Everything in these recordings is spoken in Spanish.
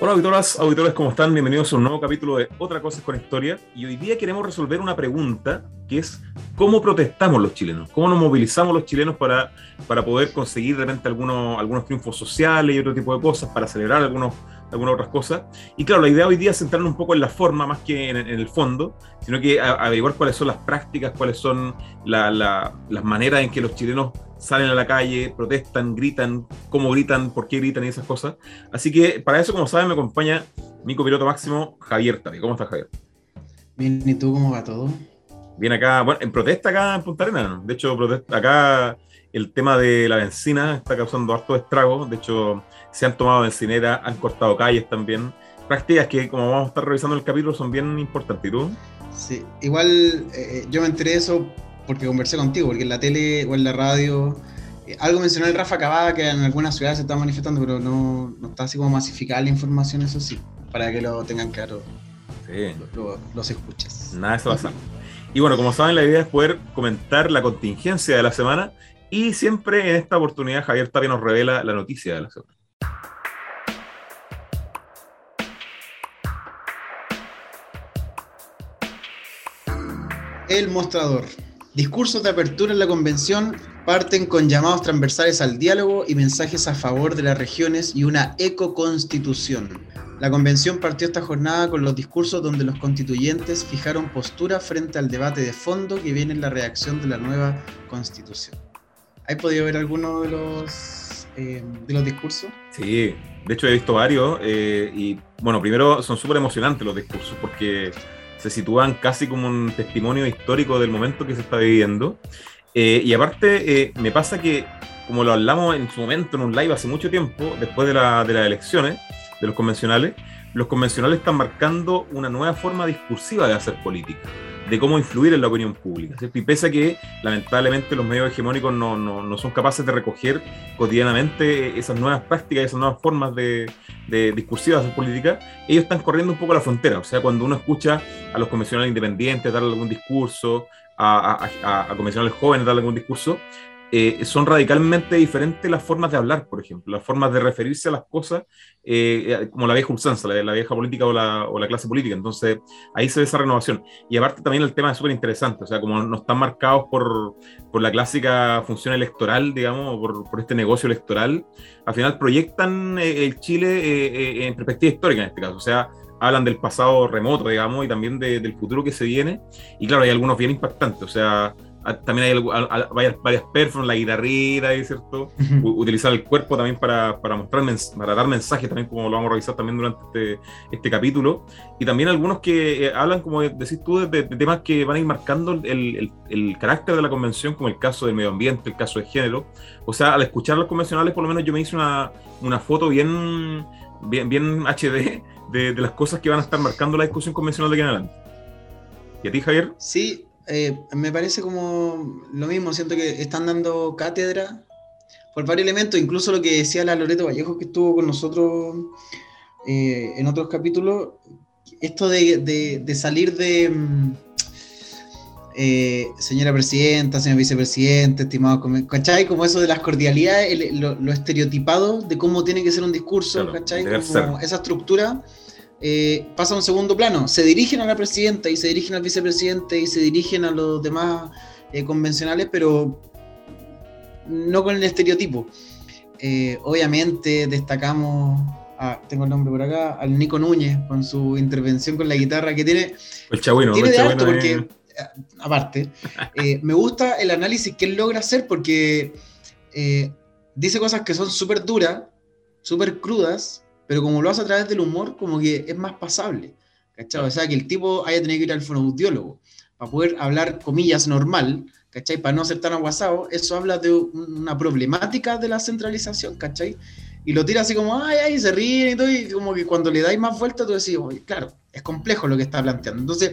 Hola auditoras, auditores, ¿cómo están? Bienvenidos a un nuevo capítulo de Otra Cosa es con Historia. Y hoy día queremos resolver una pregunta que es ¿cómo protestamos los chilenos? ¿Cómo nos movilizamos los chilenos para, para poder conseguir de repente algunos, algunos triunfos sociales y otro tipo de cosas, para celebrar algunos, algunas otras cosas? Y claro, la idea hoy día es centrarnos un poco en la forma más que en, el fondo, sino que averiguar cuáles son las prácticas, cuáles son las maneras en que los chilenos salen a la calle, protestan, gritan, cómo gritan, por qué gritan y esas cosas. Así que para eso, como saben, me acompaña mi copiloto máximo, Javier Tavi. ¿Cómo estás, Javier? Bien, ¿y tú cómo va todo? Bien acá, bueno, en protesta acá en Punta Arenas. De hecho, protesta, acá el tema de la benzina está causando harto estrago. De hecho, se han tomado bencinera, han cortado calles también. Prácticas que, como vamos a estar revisando el capítulo, son bien importantes. ¿Y tú? Sí, igual eh, yo me enteré de eso porque conversé contigo, porque en la tele o en la radio, eh, algo mencionó el Rafa Cavada que en algunas ciudades se está manifestando, pero no, no, está así como masificada la información, eso sí, para que lo tengan claro sí. los escuches. Nada eso pasa. Y bueno, como saben, la idea es poder comentar la contingencia de la semana y siempre en esta oportunidad Javier Tapia nos revela la noticia de la semana. El mostrador. Discursos de apertura en la convención parten con llamados transversales al diálogo y mensajes a favor de las regiones y una ecoconstitución. La convención partió esta jornada con los discursos donde los constituyentes fijaron postura frente al debate de fondo que viene en la redacción de la nueva constitución. ¿Hay podido ver alguno de los, eh, de los discursos? Sí, de hecho he visto varios eh, y bueno, primero son súper emocionantes los discursos porque se sitúan casi como un testimonio histórico del momento que se está viviendo. Eh, y aparte, eh, me pasa que, como lo hablamos en su momento en un live hace mucho tiempo, después de, la, de las elecciones, de los convencionales, los convencionales están marcando una nueva forma discursiva de hacer política de cómo influir en la opinión pública. Y pese a que lamentablemente los medios hegemónicos no, no, no, son capaces de recoger cotidianamente esas nuevas prácticas, esas nuevas formas de, de discursivas de política, ellos están corriendo un poco la frontera. O sea, cuando uno escucha a los convencionales independientes dar algún discurso, a, a, a, convencionales jóvenes dar algún discurso, eh, son radicalmente diferentes las formas de hablar, por ejemplo, las formas de referirse a las cosas, eh, eh, como la vieja usanza, la, la vieja política o la, o la, clase política. Entonces, ahí se ve esa renovación. Y aparte también el tema es súper interesante, o sea, como no están marcados por, por la clásica función electoral, digamos, por, por este negocio electoral, al final proyectan el Chile en perspectiva histórica en este caso, o sea, hablan del pasado remoto, digamos, y también de, del futuro que se viene. Y claro, hay algunos bien impactantes, o sea, también hay varias, varias la guitarrita, ¿cierto? Utilizar el cuerpo también para, para mostrar, para dar mensajes, también como lo vamos a revisar también durante este, este capítulo. Y también algunos que eh, hablan, como decís tú, de, temas que van a ir marcando el, el, el, carácter de la convención, como el caso del medio ambiente, el caso de género. O sea, al escuchar los convencionales, por lo menos yo me hice una, una foto bien, bien, bien HD de, de las cosas que van a estar marcando la discusión convencional de aquí en adelante. ¿Y a ti, Javier? Sí, eh, me parece como lo mismo, siento que están dando cátedra por varios elementos, incluso lo que decía la Loreto Vallejo que estuvo con nosotros eh, en otros capítulos, esto de, salir de mm, eh, señora presidenta, señor vicepresidente, estimado, ¿cachai? Como eso de las cordialidades, lo, estereotipado de cómo tiene que ser un discurso, ¿cachai? Como esa estructura eh, pasa a un segundo plano. Se dirigen a la presidenta y se dirigen al vicepresidente y se dirigen a los demás eh, convencionales, pero no con el estereotipo. Eh, obviamente destacamos, tengo el nombre por acá, al Nico Núñez con su intervención con la guitarra que tiene, el chabino, tiene de alto porque, aparte, me gusta el análisis que él logra hacer porque dice cosas que son súper duras, súper crudas, pero como lo hace a través del humor, como que es más pasable. ¿Cachai? O sea, que el tipo haya tenido que ir al fonoaudiólogo para poder hablar, comillas, normal, ¿cachai? Para no ser tan aguasado, eso habla de una problemática de la centralización, ¿cachai? Y lo tira así como, ay, ay, se ríe y todo, y como que cuando le dais más vuelta, tú decís, oye, claro, es complejo lo que está planteando. Entonces,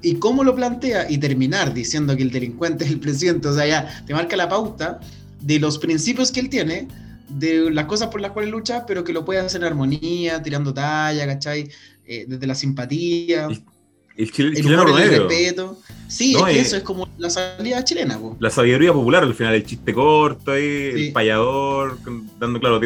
¿y cómo lo plantea? Y terminar diciendo que el delincuente es el presidente, o sea, ya te marca la pauta de los principios que él tiene, de las cosas por las cuales lucha, pero que lo puede hacer en armonía, tirando talla, ¿cachai? Eh, desde la simpatía. el, chileno humor, el respeto. Sí, es que eso es como la salida chilena. Po. La sabiduría popular al final, el chiste corto ahí, el payador, dando claro,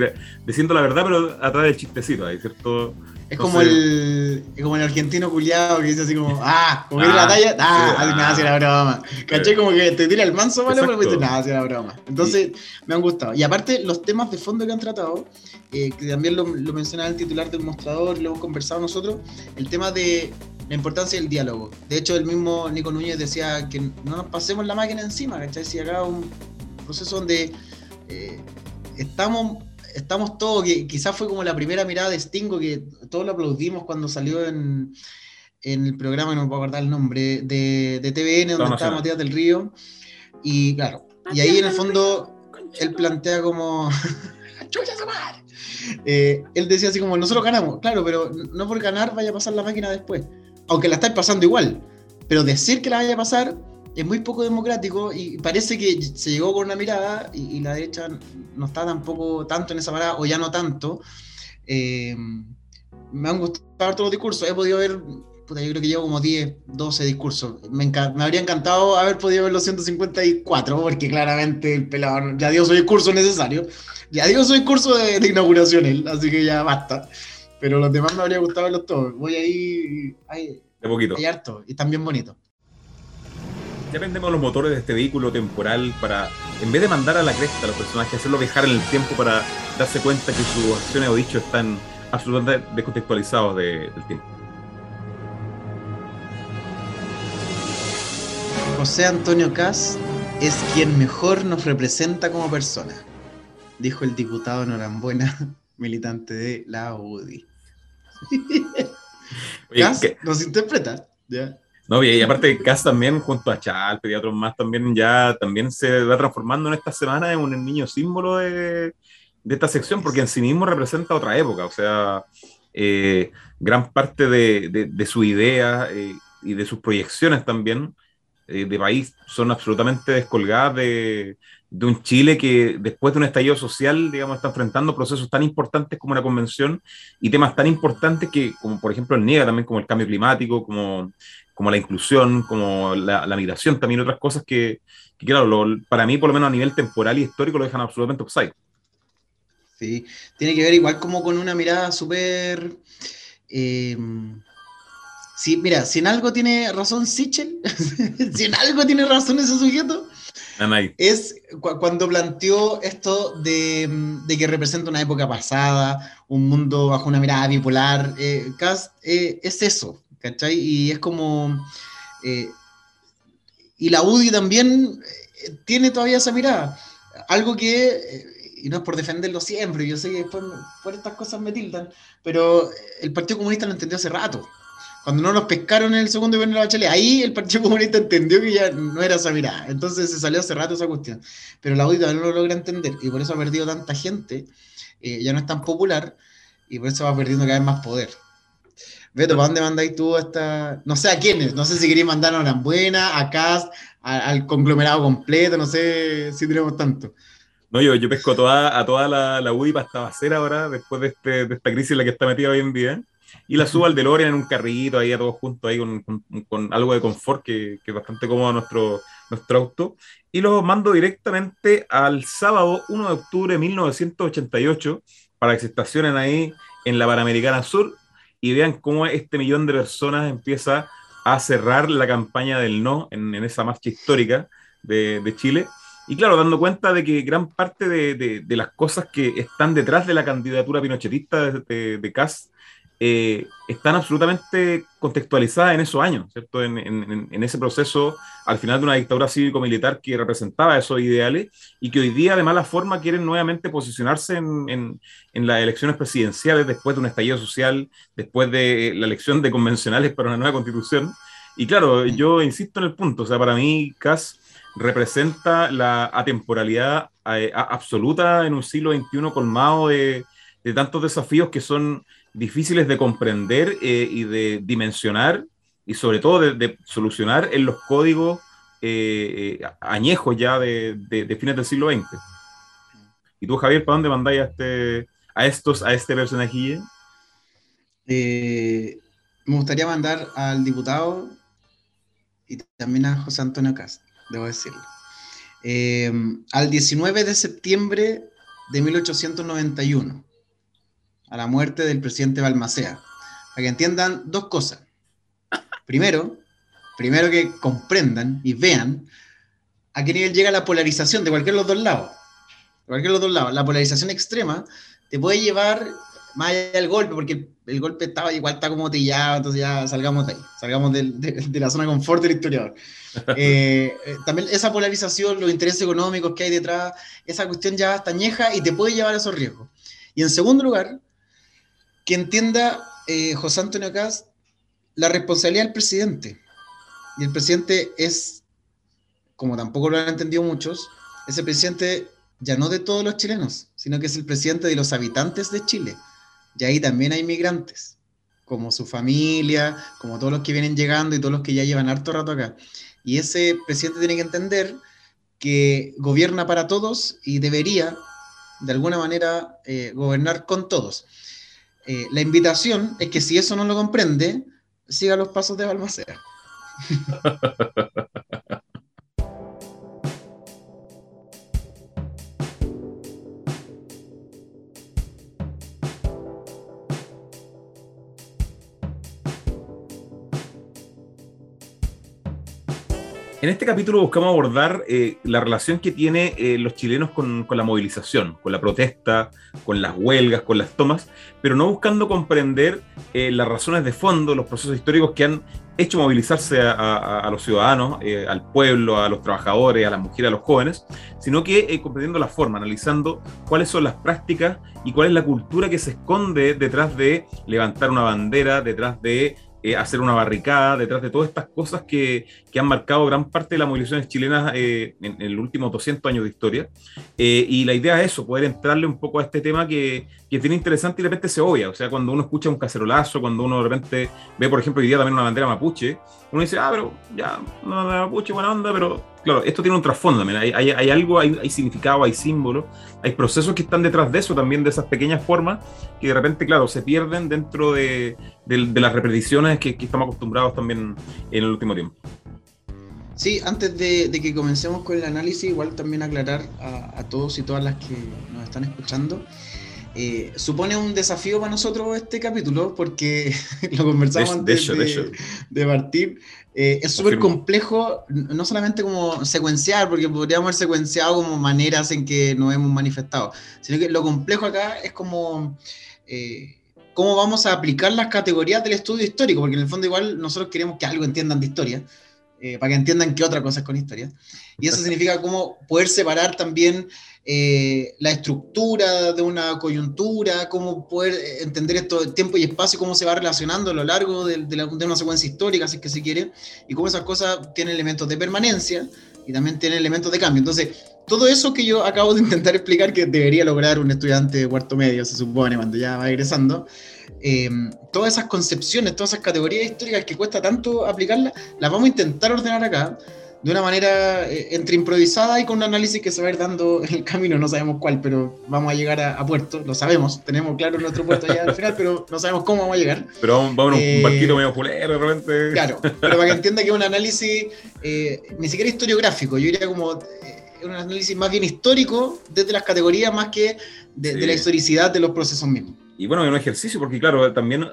diciendo la verdad, pero atrás del chistecito, ahí, ¿cierto? Es como el, como el argentino culiado que dice así como, ah, como que la talla, ah, sí, nada, hacia la broma. ¿Cachai? Como que te tira el manso, ¿vale? Pero dice, nada, hacia la broma. Entonces, me han gustado. Y aparte, los temas de fondo que han tratado, eh, que también lo, lo mencionaba el titular del mostrador, lo hemos conversado nosotros, el tema de la importancia del diálogo. De hecho, el mismo Nico Núñez decía que no nos pasemos la máquina encima, ¿cachai? Si acá un proceso donde eh, estamos estamos todos, que quizás fue como la primera mirada de Stingo, que todos lo aplaudimos cuando salió en, el programa, no me puedo acordar el nombre, de, de TVN, donde estaba Matías del Río. Y claro, y ahí en el fondo él plantea como... eh, él decía así como, nosotros ganamos, claro, pero no por ganar vaya a pasar la máquina después. Aunque la estáis pasando igual. Pero decir que la vaya a pasar es muy poco democrático y parece que se llegó con una mirada y, la derecha no está tampoco tanto en esa parada o ya no tanto. Eh, me han gustado todos los discursos, he podido ver, puta, yo creo que llevo como 10, 12 discursos. Me, me, habría encantado haber podido ver los 154 porque claramente el pelado ya dio su discurso necesario, ya dio su discurso de, de inauguración él, así que ya basta. Pero los demás me habría gustado verlos todos. Voy ahí, ahí de poquito. Hay harto y están bien bonitos ya vendemos los motores de este vehículo temporal para, en vez de mandar a la cresta a los personajes, hacerlo viajar en el tiempo para darse cuenta que sus acciones o dichos están absolutamente descontextualizados del tiempo. José Antonio Cas es quien mejor nos representa como persona, dijo el diputado Norambuena, militante de la UDI. Cas nos interpreta, ¿ya? No, y aparte Cass también, junto a Chalpe y otros más, también ya también se va transformando en esta semana en un niño símbolo de, de esta sección, porque en sí mismo representa otra época, o sea, eh, gran parte de, de, su idea eh, y de sus proyecciones también eh, de país son absolutamente descolgadas de, de un Chile que después de un estallido social, digamos, está enfrentando procesos tan importantes como una convención y temas tan importantes que, como por ejemplo el NIEGA, también como el cambio climático, como como la inclusión, como la, migración, también otras cosas que, claro, para mí, por lo menos a nivel temporal y histórico, lo dejan absolutamente upside. Sí, tiene que ver igual como con una mirada súper... Eh, sí, mira, si en algo tiene razón Sichel, si en algo tiene razón ese sujeto, es cuando planteó esto de, que representa una época pasada, un mundo bajo una mirada bipolar. Eh, eh, es eso, ¿cachai? Y es como... Eh, y la UDI también eh, tiene todavía esa mirada. Algo que, eh, y no es por defenderlo siempre, yo sé que después por estas cosas me tildan, pero el Partido Comunista lo entendió hace rato. Cuando no nos pescaron en el segundo gobierno de la Bachelet, ahí el Partido Comunista entendió que ya no era esa mirada. Entonces se salió hace rato esa cuestión. Pero la UDI todavía no lo logra entender y por eso ha perdido tanta gente, ya no es tan popular y por eso va perdiendo cada vez más poder. Beto, ¿para dónde mandáis tú esta.? No sé a quiénes, no sé si queréis mandar a Buena, a Cas, al conglomerado completo, no sé si tenemos tanto. No, yo, yo pesco toda, a toda la, la UDI para esta basera ahora, después de, este, de esta crisis en la que está metida hoy en día, y la subo al DeLorean en un carrito, ahí a todos juntos, ahí con, con, algo de confort, que, que, es bastante cómodo nuestro, nuestro auto, y los mando directamente al sábado 1 de octubre de 1988, para que se estacionen ahí en la Panamericana Sur, y vean cómo este millón de personas empieza a cerrar la campaña del no en, esa marcha histórica de, Chile. Y claro, dando cuenta de que gran parte de, las cosas que están detrás de la candidatura pinochetista de, de, Kass eh, están absolutamente contextualizadas en esos años, ¿cierto? En, ese proceso, al final de una dictadura cívico-militar que representaba esos ideales y que hoy día de mala forma quieren nuevamente posicionarse en, las elecciones presidenciales después de un estallido social, después de la elección de convencionales para una nueva constitución. Y claro, yo insisto en el punto, o sea, para mí Kass representa la atemporalidad eh, absoluta en un siglo XXI colmado de, de tantos desafíos que son difíciles de comprender eh, y de dimensionar y sobre todo de, solucionar en los códigos eh, eh, añejos ya de, fines del siglo XX. ¿Y tú, Javier, para dónde mandáis a, este, a estos, a este personaje? me gustaría mandar al diputado y también a José Antonio Cast, debo decirlo. Eh, al 19 de septiembre de 1891, a la muerte del presidente Balmacea, para que entiendan dos cosas. Primero, primero que comprendan y vean a qué nivel llega la polarización de cualquiera de los dos lados. De cualquiera de los dos lados. La polarización extrema te puede llevar más allá del golpe, porque el golpe estaba igual está como tillado, entonces ya salgamos de ahí, salgamos de, de, la zona de confort del historiador. Eh, eh, también esa polarización, los intereses económicos que hay detrás, esa cuestión ya está añeja y te puede llevar a esos riesgos. Y en segundo lugar, que entienda eh, José Antonio Caz la responsabilidad del presidente. Y el presidente es, como tampoco lo han entendido muchos, ese presidente ya no de todos los chilenos, sino que es el presidente de los habitantes de Chile y ahí también hay migrantes, como su familia, como todos los que vienen llegando y todos los que ya llevan harto rato acá. Y ese presidente tiene que entender que gobierna para todos y debería, de alguna manera, eh, gobernar con todos. Eh, la invitación es que si eso no lo comprende, siga los pasos de Balmaceda. En este capítulo buscamos abordar eh, la relación que tienen eh, los chilenos con, la movilización, con la protesta, con las huelgas, con las tomas, pero no buscando comprender eh, las razones de fondo, los procesos históricos que han hecho movilizarse a, los ciudadanos, al pueblo, a los trabajadores, a las mujeres, a los jóvenes, sino que comprendiendo la forma, analizando cuáles son las prácticas y cuál es la cultura que se esconde detrás de levantar una bandera, detrás de eh, hacer una barricada, detrás de todas estas cosas que, que han marcado gran parte de las movilizaciones chilenas eh, en, en, los últimos 200 años de historia. Eh, y la idea es eso, poder entrarle un poco a este tema que, que tiene interesante y de repente se obvia. O sea, cuando uno escucha un cacerolazo, cuando uno de repente ve, por ejemplo, hoy día también una bandera mapuche, uno dice, ah, pero ya, una bandera mapuche, buena onda, pero claro, esto tiene un trasfondo, hay, hay, hay, algo, hay, hay, significado, hay símbolo, hay procesos que están detrás de eso también, de esas pequeñas formas que de repente, claro, se pierden dentro de, de, las repeticiones que, que, estamos acostumbrados también en el último tiempo. Sí, antes de, de que comencemos con el análisis, igual también aclarar a, a todos y todas las que nos están escuchando eh, supone un desafío para nosotros este capítulo porque lo conversamos antes de, partir. Eh, es súper complejo, no solamente como secuenciar, porque podríamos haber secuenciado como maneras en que nos hemos manifestado, sino que lo complejo acá es como eh, cómo vamos a aplicar las categorías del estudio histórico, porque en el fondo igual nosotros queremos que algo entiendan de historia. para que entiendan qué otra cosa es con historia. Y eso significa cómo poder separar también eh, la estructura de una coyuntura, cómo poder entender esto, tiempo y espacio, cómo se va relacionando a lo largo de, de, una secuencia histórica, si es que se quiere, y cómo esas cosas tienen elementos de permanencia y también tienen elementos de cambio. Entonces, todo eso que yo acabo de intentar explicar que debería lograr un estudiante de cuarto medio, se supone, cuando ya va egresando, eh, todas esas concepciones, todas esas categorías históricas que cuesta tanto aplicarlas, las vamos a intentar ordenar acá de una manera eh, entre improvisada y con un análisis que se va a ir dando en el camino, no sabemos cuál, pero vamos a llegar a, puerto, lo sabemos, tenemos claro nuestro puerto allá al final, pero no sabemos cómo vamos a llegar. Pero vamos, vamos eh, un barquito medio fulero de repente. Claro, pero para que entienda que es un análisis eh, ni siquiera historiográfico, yo diría como un análisis más bien histórico desde las categorías más que de, la historicidad de los procesos mismos. Y bueno, es un ejercicio, porque claro, también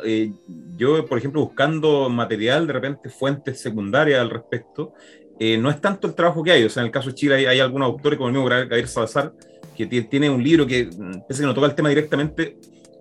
yo, por ejemplo, buscando material, de repente fuentes secundarias al respecto, eh, no es tanto el trabajo que hay, o sea, en el caso de Chile hay, algunos autores como el mismo Gabriel Salazar, que tiene un libro que, mm, pese que no toca el tema directamente,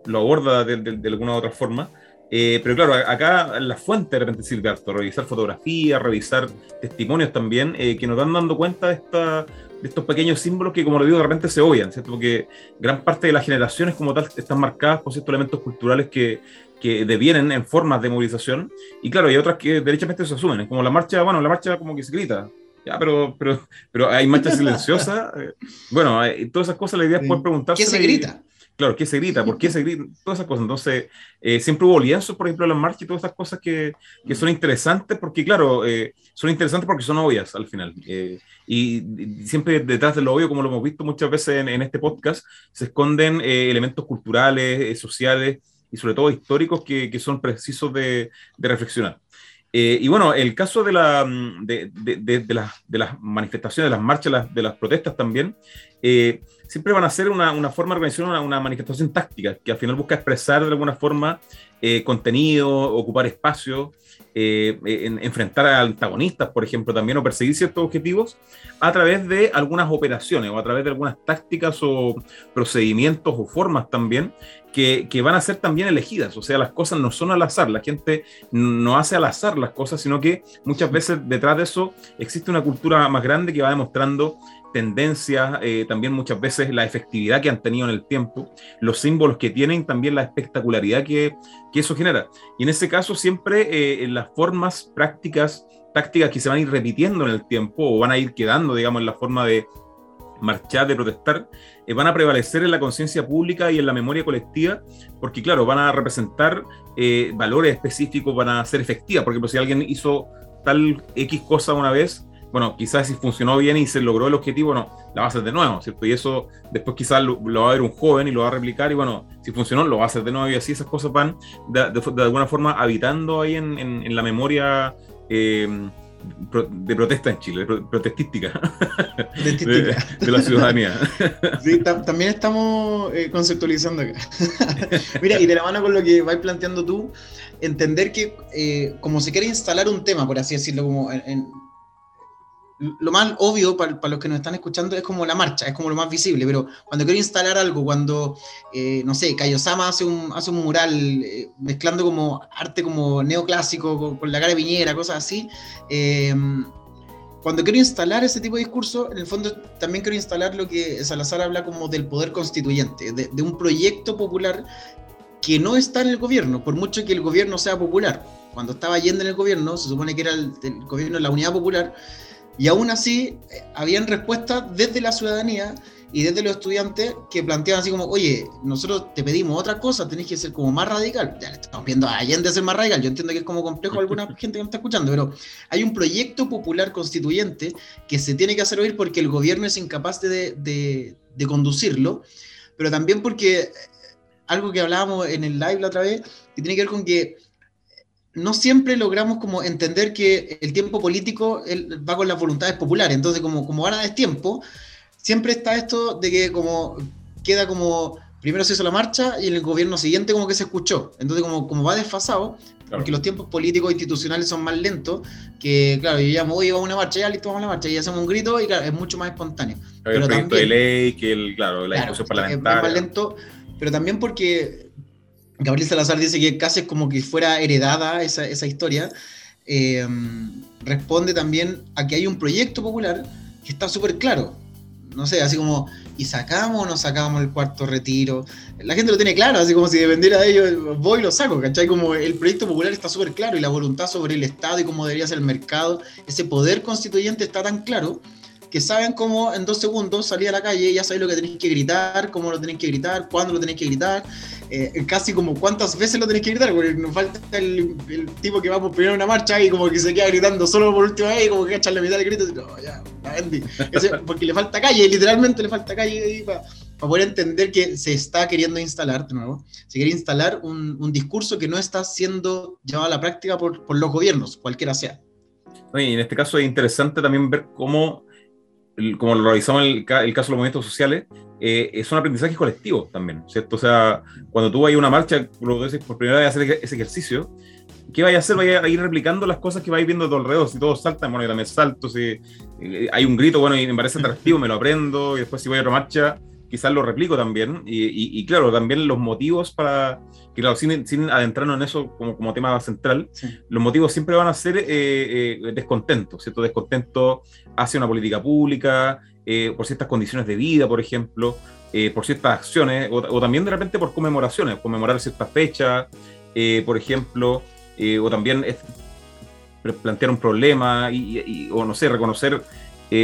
lo aborda de, alguna u otra forma. Eh, pero claro, acá la fuente de repente sirve harto, revisar fotografías, revisar testimonios también, eh, que nos van dando cuenta de, esta, de estos pequeños símbolos que, como lo digo, de repente se obvian, ¿cierto? Porque gran parte de las generaciones como tal están marcadas por ciertos elementos culturales que, que devienen en formas de movilización, y claro, hay otras que derechamente se asumen, como la marcha, bueno, la marcha como que se grita, ya, pero, pero, pero hay marchas silenciosas, eh, bueno, todas esas cosas la idea es poder preguntarse. ¿Qué se grita? claro, ¿qué se grita? ¿Por qué se grita? Todas esas cosas. Entonces, eh, siempre hubo lienzos, por ejemplo, en las marchas y todas esas cosas que, que son interesantes, porque, claro, eh, son interesantes porque son obvias al final. y, siempre detrás de lo obvio, como lo hemos visto muchas veces en, en este podcast, se esconden elementos culturales, sociales, y sobre todo históricos que, que son precisos de, de reflexionar. Eh, y bueno, el caso de, la, mm, de, de, de, las, de las manifestaciones, de las marchas, de las protestas también, eh, siempre van a ser una, una forma de organización, una, una, manifestación táctica, que al final busca expresar de alguna forma eh, contenido, ocupar espacio, eh, en, enfrentar a antagonistas, por ejemplo, también, o perseguir ciertos objetivos a través de algunas operaciones o a través de algunas tácticas o procedimientos o formas también que, que, van a ser también elegidas. O sea, las cosas no son al azar, la gente no hace al azar las cosas, sino que muchas veces detrás de eso existe una cultura más grande que va demostrando tendencias, eh, también muchas veces la efectividad que han tenido en el tiempo, los símbolos que tienen, también la espectacularidad que, que eso genera. Y en ese caso siempre eh, las formas prácticas, tácticas que se van a ir repitiendo en el tiempo o van a ir quedando, digamos, en la forma de marchar, de protestar, eh, van a prevalecer en la conciencia pública y en la memoria colectiva, porque claro, van a representar eh, valores específicos, van a ser efectivas, porque si alguien hizo tal X cosa una vez, bueno, quizás si funcionó bien y se logró el objetivo, no, la va a hacer de nuevo, ¿cierto? Y eso después quizás lo, lo, va a ver un joven y lo va a replicar y bueno, si funcionó, lo va a hacer de nuevo y así esas cosas van de, de, de alguna forma habitando ahí en, en, en la memoria eh, de protesta en Chile, protestística, de, de, la ciudadanía. Sí, también estamos eh, conceptualizando acá. Mira, y de la mano con lo que vais planteando tú, entender que eh, como se quiere instalar un tema, por así decirlo, como en, en lo más obvio para, para, los que nos están escuchando es como la marcha, es como lo más visible, pero cuando quiero instalar algo, cuando, eh, no sé, Kayosama hace un, hace un mural eh, mezclando como arte como neoclásico con, la cara de Piñera, cosas así, eh, cuando quiero instalar ese tipo de discurso, en el fondo también quiero instalar lo que Salazar habla como del poder constituyente, de, de un proyecto popular que no está en el gobierno, por mucho que el gobierno sea popular. Cuando estaba Allende en el gobierno, se supone que era el, el gobierno de la Unidad Popular, y aún así, eh, habían respuestas desde la ciudadanía y desde los estudiantes que planteaban así como, oye, nosotros te pedimos otra cosa, tenés que ser como más radical. Ya estamos viendo a Allende ser más radical, yo entiendo que es como complejo alguna gente que me está escuchando, pero hay un proyecto popular constituyente que se tiene que hacer oír porque el gobierno es incapaz de, de, de conducirlo, pero también porque eh, algo que hablábamos en el live la otra vez, que tiene que ver con que no siempre logramos como entender que el tiempo político va con las voluntades populares. Entonces, como, como van a tiempo, siempre está esto de que como queda como, primero se hizo la marcha y en el gobierno siguiente como que se escuchó. Entonces, como, como va desfasado, claro. porque los tiempos políticos e institucionales son más lentos, que claro, yo llamo, oye, vamos a una marcha, ya listo, vamos a una marcha, y hacemos un grito y claro, es mucho más espontáneo. El pero proyecto también, de ley, que el, claro, la claro, discusión parlamentaria. Es más lento, pero también porque Gabriel Salazar dice que casi es como que fuera heredada esa, esa historia, eh, responde también a que hay un proyecto popular que está súper claro. No sé, así como, ¿y sacamos o no sacamos el cuarto retiro? La gente lo tiene claro, así como si dependiera de ellos, voy y lo saco, ¿cachai? Como el proyecto popular está súper claro y la voluntad sobre el Estado y cómo debería ser el mercado, ese poder constituyente está tan claro que saben cómo en dos segundos salir a la calle ya sabéis lo que tenéis que gritar, cómo lo tenéis que gritar, cuándo lo tenéis que gritar, eh, casi como cuántas veces lo tenéis que gritar, porque nos falta el, el, tipo que va por primero una marcha y como que se queda gritando solo por última vez y como que echan la mitad del grito y no, ya, Andy. Ese, porque le falta calle, literalmente le falta calle para pa poder entender que se está queriendo instalar, de nuevo, se quiere instalar un, un discurso que no está siendo llevado a la práctica por, por los gobiernos, cualquiera sea. Y en este caso es interesante también ver cómo como lo realizamos en el, caso de los movimientos sociales, eh, es un aprendizaje colectivo también, ¿cierto? O sea, cuando tú vas a una marcha, por primera vez a hacer ese ejercicio, ¿qué vaya a hacer? Vaya a ir replicando las cosas que vais viendo de tu alrededor. Si todos saltan, bueno, yo también salto. Si eh, hay un grito, bueno, y me parece atractivo, me lo aprendo. Y después, si voy a otra marcha, quizás lo replico también. Y, y, y claro, también los motivos para. Que claro, sin, sin adentrarnos en eso como, como tema central, sí. los motivos siempre van a ser eh, eh, descontento, ¿cierto? Descontento hacia una política pública, eh, por ciertas condiciones de vida, por ejemplo, eh, por ciertas acciones, o, o, también de repente por conmemoraciones, conmemorar ciertas fechas, eh, por ejemplo, o también plantear un problema, y, y, o no sé, reconocer,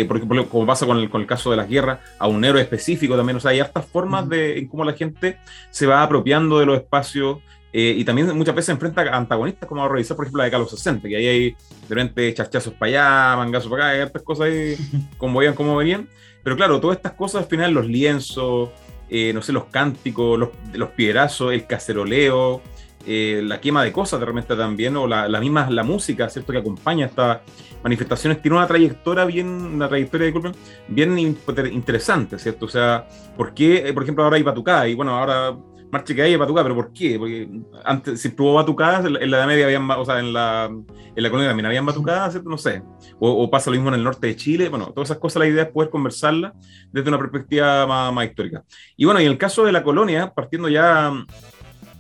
por ejemplo, como pasa con el, con el, caso de las guerras, a un héroe específico también, o sea, hay hartas formas uh -huh. de en cómo la gente se va apropiando de los espacios, eh, y también muchas veces enfrenta a antagonistas, como a revisar, por ejemplo, la de Carlos 60, que ahí hay de repente chachazos para allá, mangazos para acá, hay estas cosas ahí, como veían, como venían. Pero claro, todas estas cosas al final, los lienzos, eh, no sé, los cánticos, los, los piedrazos, el caceroleo, eh, la quema de cosas de repente también, o la, la, misma la música, ¿cierto? Que acompaña estas manifestaciones, tiene una trayectoria bien, una trayectoria, disculpen, bien interesante, ¿cierto? O sea, ¿por qué, por ejemplo, ahora hay batucada? Y bueno, ahora marcha que hay batucada, pero ¿por qué? Porque antes, si tuvo batucadas, en la Edad Media habían, o sea, en la, en la colonia también habían batucadas, ¿cierto? No sé. O, o, pasa lo mismo en el norte de Chile. Bueno, todas esas cosas, la idea es poder conversarlas desde una perspectiva más, más histórica. Y bueno, y en el caso de la colonia, partiendo ya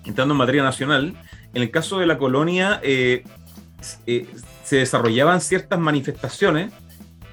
entrando en materia nacional, en el caso de la colonia eh, eh, se desarrollaban ciertas manifestaciones,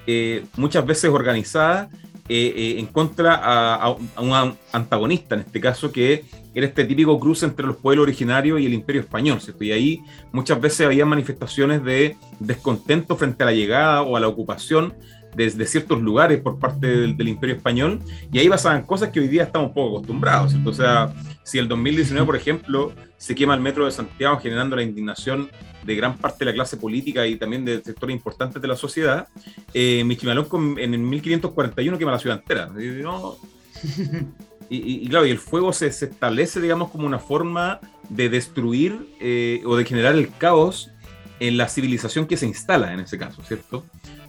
eh, muchas veces organizadas, en contra a, a, un antagonista, en este caso, que era este típico cruce entre los pueblos originarios y el imperio español, ¿cierto? Y ahí muchas veces había manifestaciones de descontento frente a la llegada o a la ocupación de, ciertos lugares por parte del, Imperio Español, y ahí pasaban cosas que hoy día estamos poco acostumbrados. O sea, si el 2019, por ejemplo, se quema el metro de Santiago generando la indignación de gran parte de la clase política y también de sectores importantes de la sociedad, eh, Michimalón en el 1541 quema la ciudad entera. Y, y, claro, y el fuego se, se, establece, digamos, como una forma de destruir eh, o de generar el caos en la civilización que se instala en ese caso, ¿cierto?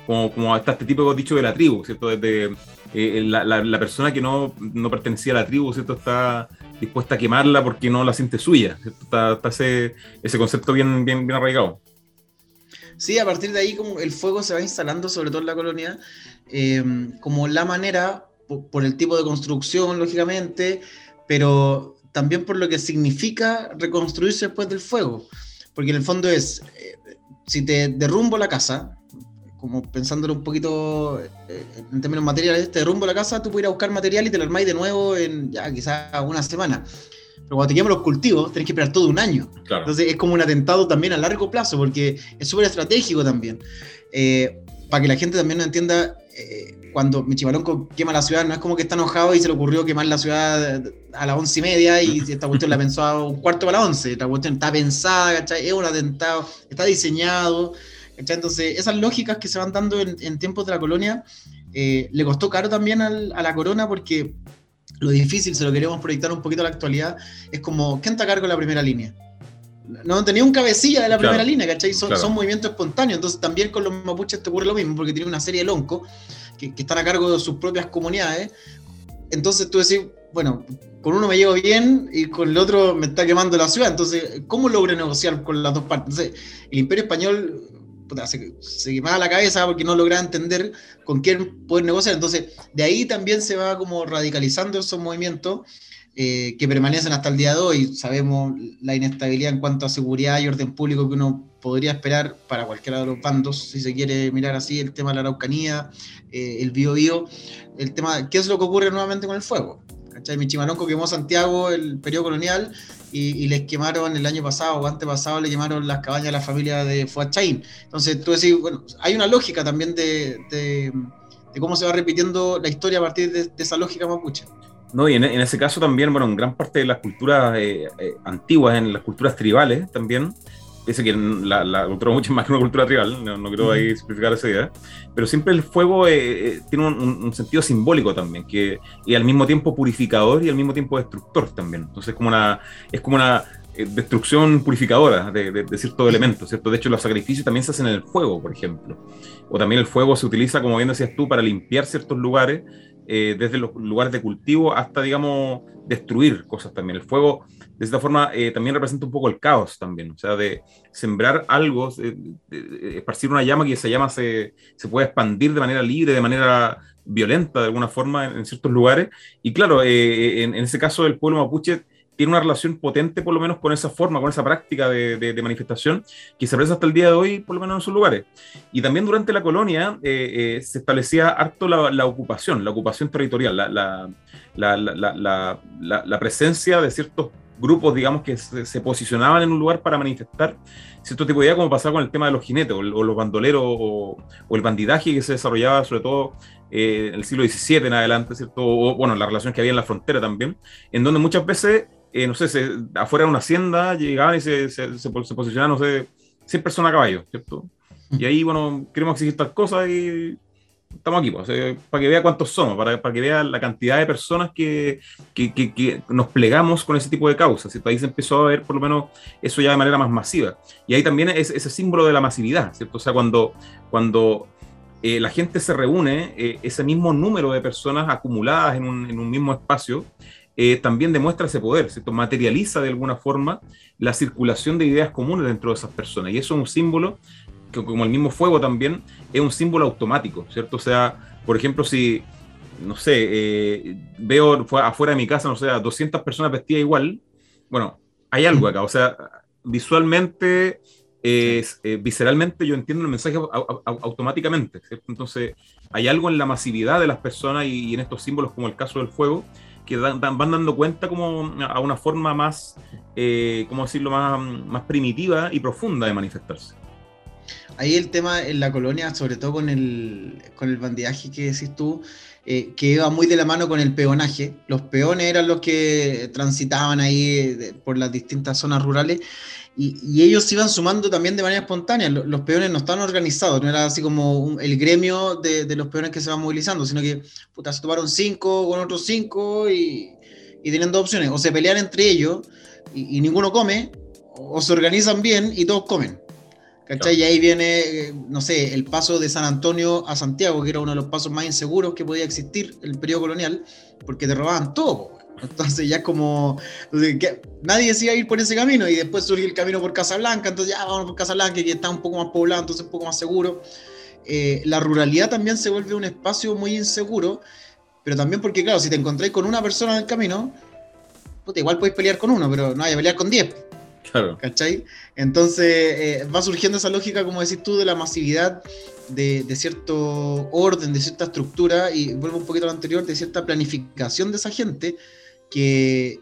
como, como está este tipo de dicho de la tribu, ¿cierto? Desde eh, la, la, persona que no, no, pertenecía a la tribu, ¿cierto? Está dispuesta a quemarla porque no la siente suya. Está, está ese, ese, concepto bien, bien, bien arraigado. Sí, a partir de ahí como el fuego se va instalando, sobre todo en la colonia, eh, como la manera, por, por el tipo de construcción, lógicamente, pero también por lo que significa reconstruirse después del fuego. Porque en el fondo es, eh, si te derrumbo la casa, como pensándolo un poquito eh, en términos materiales, te derrumbo la casa, tú puedes ir a buscar material y te lo armáis de nuevo en ya quizás una semana. Pero cuando te queman los cultivos, tenés que esperar todo un año. Entonces es como un atentado también a largo plazo, porque es súper estratégico también. Eh, para que la gente también entienda, eh, cuando Michimalonco quema la ciudad, no es como que está enojado y se le ocurrió quemar la ciudad a las once y media y esta cuestión la pensó a un cuarto para las once. Esta cuestión está pensada, ¿cachai? Es un atentado, está diseñado. Entonces, esas lógicas que se van dando en, tiempos de la colonia, eh, le costó caro también a la corona porque lo difícil, si lo queremos proyectar un poquito a la actualidad, es como, ¿quién está a cargo de la primera línea? No tenía un cabecilla de la primera línea, ¿cachai? Son, son, movimientos espontáneos, entonces también con los mapuches te ocurre lo mismo, porque tiene una serie de loncos que, que están a cargo de sus propias comunidades. Entonces tú decís, bueno, con uno me llevo bien y con el otro me está quemando la ciudad. Entonces, ¿cómo logro negociar con las dos partes? Entonces, el imperio español se, se, quemaba la cabeza porque no lograba entender con quién poder negociar. Entonces, de ahí también se va como radicalizando esos movimientos eh, que permanecen hasta el día de hoy. Sabemos la inestabilidad en cuanto a seguridad y orden público que uno podría esperar para cualquiera de los bandos, si se quiere mirar así, el tema de la Araucanía, eh, el bio, bio el tema, ¿qué es lo que ocurre nuevamente con el fuego? ¿Cachai? Michimalonco quemó Santiago el periodo colonial y, les quemaron el año pasado o antepasado, le quemaron las cabañas a la familia de Fuachain. Entonces tú decís, bueno, hay una lógica también de, de, cómo se va repitiendo la historia a partir de, esa lógica mapuche. No, y en, ese caso también, bueno, en gran parte de las culturas eh, eh, antiguas, en las culturas tribales también, Dice que la, la, cultura mucho más que una cultura tribal, no, no quiero ahí simplificar esa idea, pero siempre el fuego eh, eh, tiene un, sentido simbólico también, que, y al mismo tiempo purificador y al mismo tiempo destructor también. Entonces como una, es como una eh, destrucción purificadora de, de, ciertos elementos, ¿cierto? De hecho, los sacrificios también se hacen en el fuego, por ejemplo. O también el fuego se utiliza, como bien decías tú, para limpiar ciertos lugares, desde los lugares de cultivo hasta, digamos, destruir cosas también. El fuego de esta forma eh, también representa un poco el caos también, o sea, de sembrar algo, esparcir una llama que esa llama se, se puede expandir de manera libre, de manera violenta de alguna forma en, ciertos lugares. Y claro, eh, en, ese caso el pueblo mapuche tiene una relación potente por lo menos con esa forma, con esa práctica de, de, manifestación que se aprecia hasta el día de hoy, por lo menos en sus lugares. Y también durante la colonia eh, se establecía harto la, la, ocupación, la ocupación territorial, la, la, la presencia de ciertos grupos, digamos, que se, posicionaban en un lugar para manifestar cierto tipo de idea, como pasaba con el tema de los jinetes o, los bandoleros o, el bandidaje que se desarrollaba sobre todo eh, en el siglo XVII en adelante, ¿cierto? O, bueno, la relación que había en la frontera también, en donde muchas veces, eh, no sé, se, afuera de una hacienda llegaban y se, se, se, posicionaban, no sé, 100 personas a caballo, ¿cierto? Y ahí, bueno, queremos exigir tal cosa y estamos aquí, pues, eh, para que vea cuántos somos, para, para que vea la cantidad de personas que, que, que, nos plegamos con ese tipo de causas. ¿cierto? Ahí se empezó a ver por lo menos eso ya de manera más masiva. Y ahí también es ese símbolo de la masividad, ¿cierto? O sea, cuando, cuando eh, la gente se reúne, eh, ese mismo número de personas acumuladas en un, en un mismo espacio, también demuestra ese poder, ¿cierto? materializa de alguna forma la circulación de ideas comunes dentro de esas personas. Y eso es un símbolo que como el mismo fuego también, es un símbolo automático, ¿cierto? O sea, por ejemplo, si, no sé, eh, veo afuera de mi casa, no sé, a 200 personas vestidas igual, bueno, hay algo acá, o sea, visualmente, eh, visceralmente yo entiendo el mensaje automáticamente, ¿cierto? Entonces, hay algo en la masividad de las personas y, en estos símbolos, como el caso del fuego, que van dando cuenta como a una forma más, eh, ¿cómo decirlo?, más primitiva y profunda de manifestarse ahí el tema en la colonia, sobre todo con el, con el bandidaje que decís tú, eh, que iba muy de la mano con el peonaje. Los peones eran los que transitaban ahí por las distintas zonas rurales y, ellos se iban sumando también de manera espontánea. Los, peones no estaban organizados, no era así como el gremio de, los peones que se van movilizando, sino que puta, se tomaron cinco con otros cinco y, y tienen dos opciones, o se pelean entre ellos y ninguno come, o se organizan bien y todos comen. ¿Cachai? Y ahí viene, eh, no sé, el paso de San Antonio a Santiago, que era uno de los pasos más inseguros que podía existir en el periodo colonial, porque te robaban todo. Entonces ya como, nadie decía ir por ese camino y después surge el camino por Casablanca, entonces ya vamos por Casablanca, que está un poco más poblado, entonces un poco más seguro. Eh, la ruralidad también se vuelve un espacio muy inseguro, pero también porque, claro, si te encontráis con una persona en el camino, igual podéis pelear con uno, pero no hay que pelear con diez. Claro. Entonces eh, va surgiendo esa lógica, como decís tú, de la masividad, de, cierto orden, de cierta estructura, y vuelvo un poquito a lo anterior, de cierta planificación de esa gente, que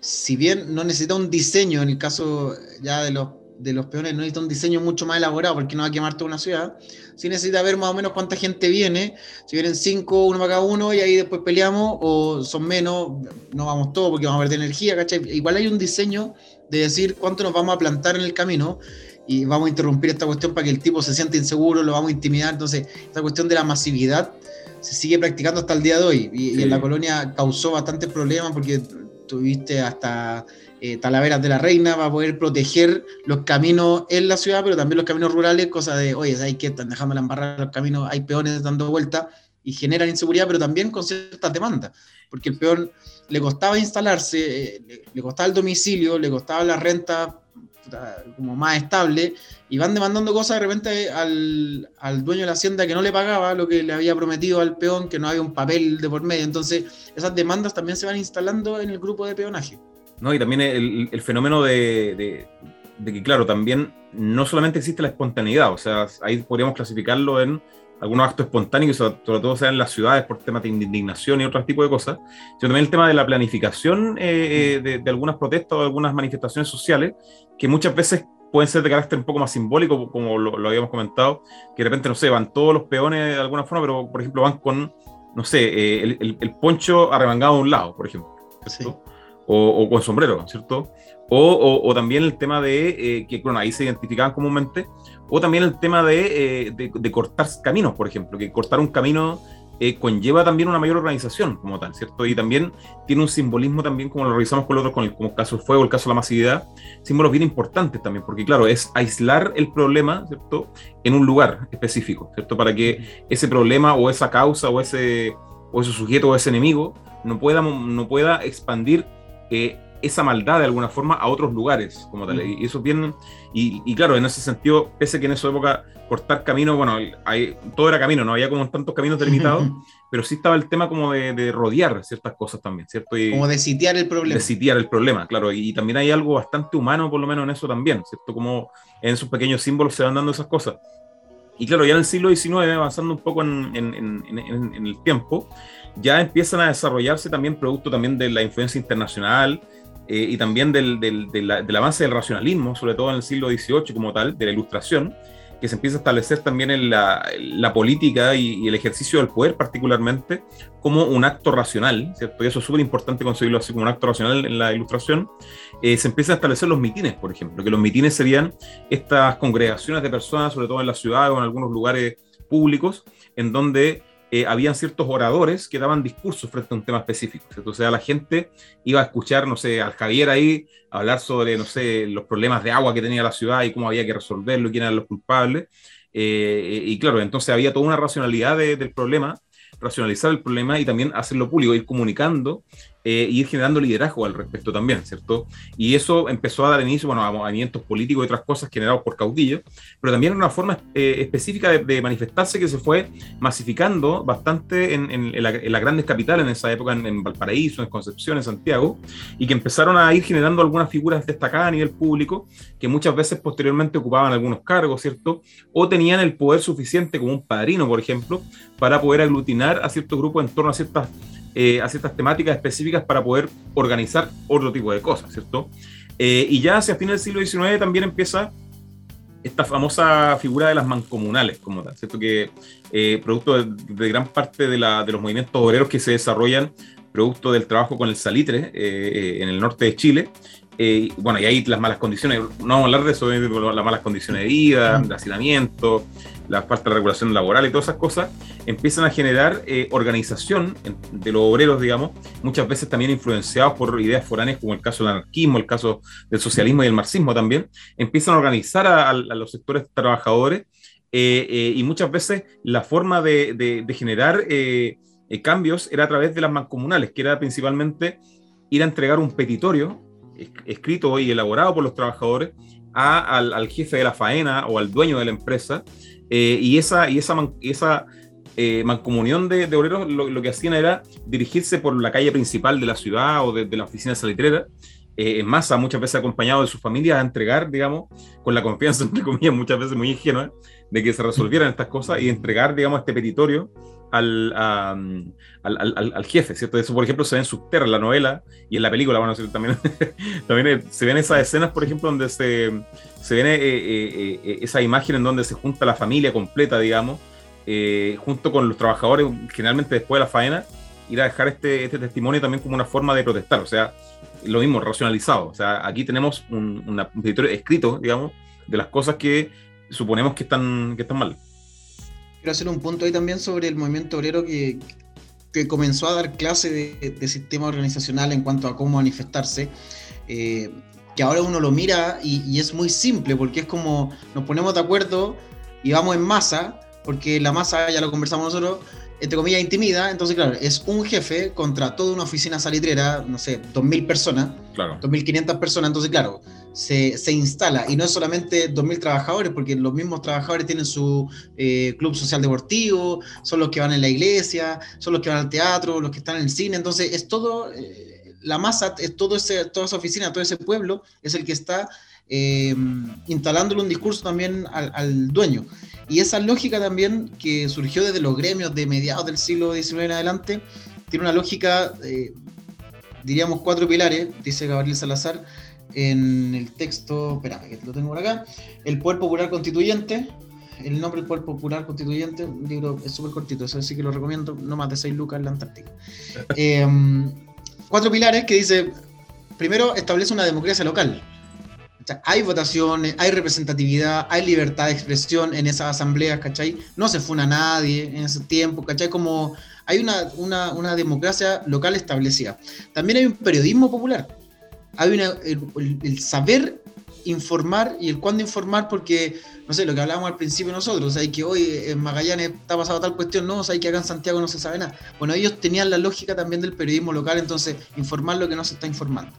si bien no necesita un diseño, en el caso ya de los, de los peones, no necesita un diseño mucho más elaborado porque no va a quemar toda una ciudad, sí necesita ver más o menos cuánta gente viene, si vienen cinco, uno para cada uno, y ahí después peleamos, o son menos, no vamos todos porque vamos a perder energía, ¿cachai? Igual hay un diseño de decir cuánto nos vamos a plantar en el camino y vamos a interrumpir esta cuestión para que el tipo se siente inseguro, lo vamos a intimidar. Entonces, esta cuestión de la masividad se sigue practicando hasta el día de hoy. Y, en la colonia causó bastantes problemas porque tuviste hasta eh, Talaveras de la Reina para poder proteger los caminos en la ciudad, pero también los caminos rurales, cosa de, oye, hay que están dejando la embarrada los caminos, hay peones dando vuelta y generan inseguridad, pero también con ciertas demandas, porque el peón le costaba instalarse, eh, le, costaba el domicilio, le costaba la renta como más estable, y van demandando cosas de repente al, dueño de la hacienda que no le pagaba lo que le había prometido al peón, que no había un papel de por medio. Entonces, esas demandas también se van instalando en el grupo de peonaje. No, y también el, fenómeno de, de, que, claro, también no solamente existe la espontaneidad, o sea, ahí podríamos clasificarlo en algunos actos espontáneos, sobre todo sean en las ciudades por temas de indignación y otro tipo de cosas, sino también el tema de la planificación eh, eh, de, algunas protestas o algunas manifestaciones sociales, que muchas veces pueden ser de carácter un poco más simbólico, como lo, habíamos comentado, que de repente, no sé, van todos los peones de alguna forma, pero por ejemplo van con, no sé, eh, el, poncho arremangado de un lado, por ejemplo, o, o, con sombrero, ¿cierto? O, o, también el tema de, que bueno, ahí se identificaban comúnmente, o también el tema eh, de, de, cortar caminos, por ejemplo, que cortar un camino eh, conlleva también una mayor organización como tal, ¿cierto? Y también tiene un simbolismo también, como lo revisamos con el otro, con el, como el caso del fuego, el caso de la masividad, símbolos bien importantes también, porque claro, es aislar el problema, ¿cierto? En un lugar específico, ¿cierto? Para que ese problema o esa causa o ese, o ese sujeto o ese enemigo no pueda, no pueda expandir eh, esa maldad de alguna forma a otros lugares, como tal. Y eso es bien, y, claro, en ese sentido, pese que en esa época cortar camino, bueno, hay, todo era camino, no había como tantos caminos delimitados, pero sí estaba el tema como de, rodear ciertas cosas también, ¿cierto? Y, como de sitiar el problema. De sitiar el problema, claro, y, también hay algo bastante humano, por lo menos en eso también, ¿cierto? Como en esos pequeños símbolos se van dando esas cosas. Y claro, ya en el siglo XIX, avanzando un poco en, en el tiempo, ya empiezan a desarrollarse también producto también de la influencia internacional, eh, y también del, del, del, avance del racionalismo, sobre todo en el siglo XVIII como tal, de la ilustración, que se empieza a establecer también en la, la política y, el ejercicio del poder particularmente como un acto racional, ¿cierto? Y eso es súper importante conseguirlo así como un acto racional en la ilustración. Eh, se empiezan a establecer los mitines, por ejemplo, que los mitines serían estas congregaciones de personas, sobre todo en la ciudad o en algunos lugares públicos en donde eh, habían ciertos oradores que daban discursos frente a un tema específico. Sea, la gente iba a escuchar, no sé, al Javier ahí hablar sobre, no sé, los problemas de agua que tenía la ciudad y cómo había que resolverlo y quién eran los culpables. Eh, y claro, entonces había toda una racionalidad del problema, racionalizar el problema y también hacerlo público, ir comunicando eh, ir generando liderazgo al respecto también, ¿cierto? Y eso empezó a dar inicio bueno, a movimientos políticos y otras cosas generados por caudillos, pero también una forma eh, específica de, manifestarse que se fue masificando bastante en, las grandes capitales en esa época, en, Valparaíso, en Concepción, en Santiago, y que empezaron a ir generando algunas figuras destacadas a nivel público que muchas veces posteriormente ocupaban algunos cargos, ¿cierto? O tenían el poder suficiente como un padrino, por ejemplo, para poder aglutinar a ciertos grupos en torno a ciertas eh, a ciertas temáticas específicas para poder organizar otro tipo de cosas, ¿cierto? Eh, y ya hacia fines del siglo XIX también empieza esta famosa figura de las mancomunales, como tal, ¿cierto? Que eh, producto de, gran parte de, la, de, los movimientos obreros que se desarrollan, producto del trabajo con el salitre en el norte de Chile, bueno, y ahí las malas condiciones, no vamos a hablar de eso, de las malas condiciones de vida, de hacinamiento, la falta de regulación laboral y todas esas cosas, empiezan a generar eh, organización de los obreros, digamos, muchas veces también influenciados por ideas foráneas como el caso del anarquismo, el caso del socialismo y el marxismo también, empiezan a organizar a, los sectores trabajadores eh, eh, y muchas veces la forma de, generar cambios era a través de las mancomunales, que era principalmente ir a entregar un petitorio escrito y elaborado por los trabajadores al, al, jefe de la faena o al dueño de la empresa, eh, y esa, y esa, esa eh, mancomunión de, obreros lo, que hacían era dirigirse por la calle principal de la ciudad o de, la oficina salitrera, eh, en masa, muchas veces acompañado de sus familias, a entregar, digamos, con la confianza, entre comillas, muchas veces muy ingenua, de que se resolvieran estas cosas y entregar, digamos, este petitorio al, al, al, al, jefe, ¿cierto? Eso, por ejemplo, se ve en Subterra, la novela y en la película, bueno, también, también se ven esas escenas, por ejemplo, donde se, se ven eh, eh, eh, esa imagen en donde se junta la familia completa, digamos, junto con los trabajadores, generalmente después de la faena, ir a dejar este, este testimonio también como una forma de protestar, o sea, lo mismo, racionalizado, o sea, aquí tenemos un, un escrito, digamos, de las cosas que suponemos que están, que están mal. Quiero hacer un punto ahí también sobre el movimiento obrero que, que comenzó a dar clase de, sistema organizacional en cuanto a cómo manifestarse, eh, que ahora uno lo mira y, es muy simple, porque es como nos ponemos de acuerdo y vamos en masa, porque la masa, ya lo conversamos nosotros, entre comillas, intimida, entonces claro, es un jefe contra toda una oficina salitrera, no sé, 2.000 personas, claro. 2.500 personas, entonces claro, se, se, instala y no es solamente 2.000 trabajadores, porque los mismos trabajadores tienen su eh, club social deportivo, son los que van en la iglesia, son los que van al teatro, los que están en el cine, entonces es todo, eh, la masa, es todo ese, toda esa oficina, todo ese pueblo es el que está eh, instalándole un discurso también al, al dueño. Y esa lógica también que surgió desde los gremios de mediados del siglo XIX en adelante, tiene una lógica, eh, diríamos cuatro pilares, dice Gabriel Salazar en el texto, espera, que lo tengo por acá, el Poder Popular Constituyente, el nombre del Poder Popular Constituyente, un libro es súper cortito, eso sí que lo recomiendo, no más de seis lucas en la Antártica. Em, cuatro pilares que dice, primero establece una democracia local, hay votaciones, hay representatividad, hay libertad de expresión en esas asambleas, ¿cachai? No se funa nadie en ese tiempo, ¿cachai? Como hay una, una, democracia local establecida. También hay un periodismo popular. Hay el, saber informar y el cuándo informar, porque, no sé, lo que hablábamos al principio nosotros, hay que hoy en Magallanes está pasando tal cuestión, no, o hay que acá en Santiago no se sabe nada. Bueno, ellos tenían la lógica también del periodismo local, entonces informar lo que no se está informando.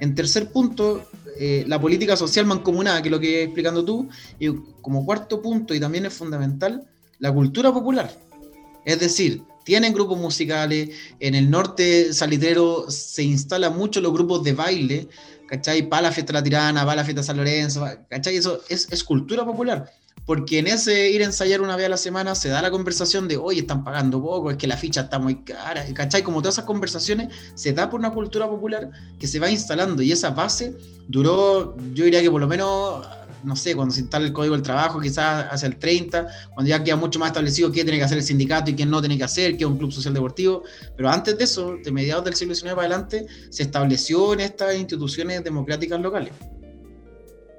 En tercer punto, eh, la política social mancomunada, que es lo que explicando tú, y como cuarto punto, y también es fundamental, la cultura popular. Es decir, tienen grupos musicales, en el norte salitero se instalan mucho los grupos de baile, ¿cachai? Para la fiesta la tirana, para la fiesta San Lorenzo, ¿cachai? Eso es, es cultura popular porque en ese ir a ensayar una vez a la semana se da la conversación de, oye, están pagando poco, es que la ficha está muy cara, ¿cachai? Como todas esas conversaciones se da por una cultura popular que se va instalando y esa base duró, yo diría que por lo menos, no sé, cuando se instala el código del trabajo, quizás hacia el 30, cuando ya queda mucho más establecido qué tiene que hacer el sindicato y qué no tiene que hacer, qué es un club social deportivo, pero antes de eso, de mediados del siglo XIX para adelante, se estableció en estas instituciones democráticas locales.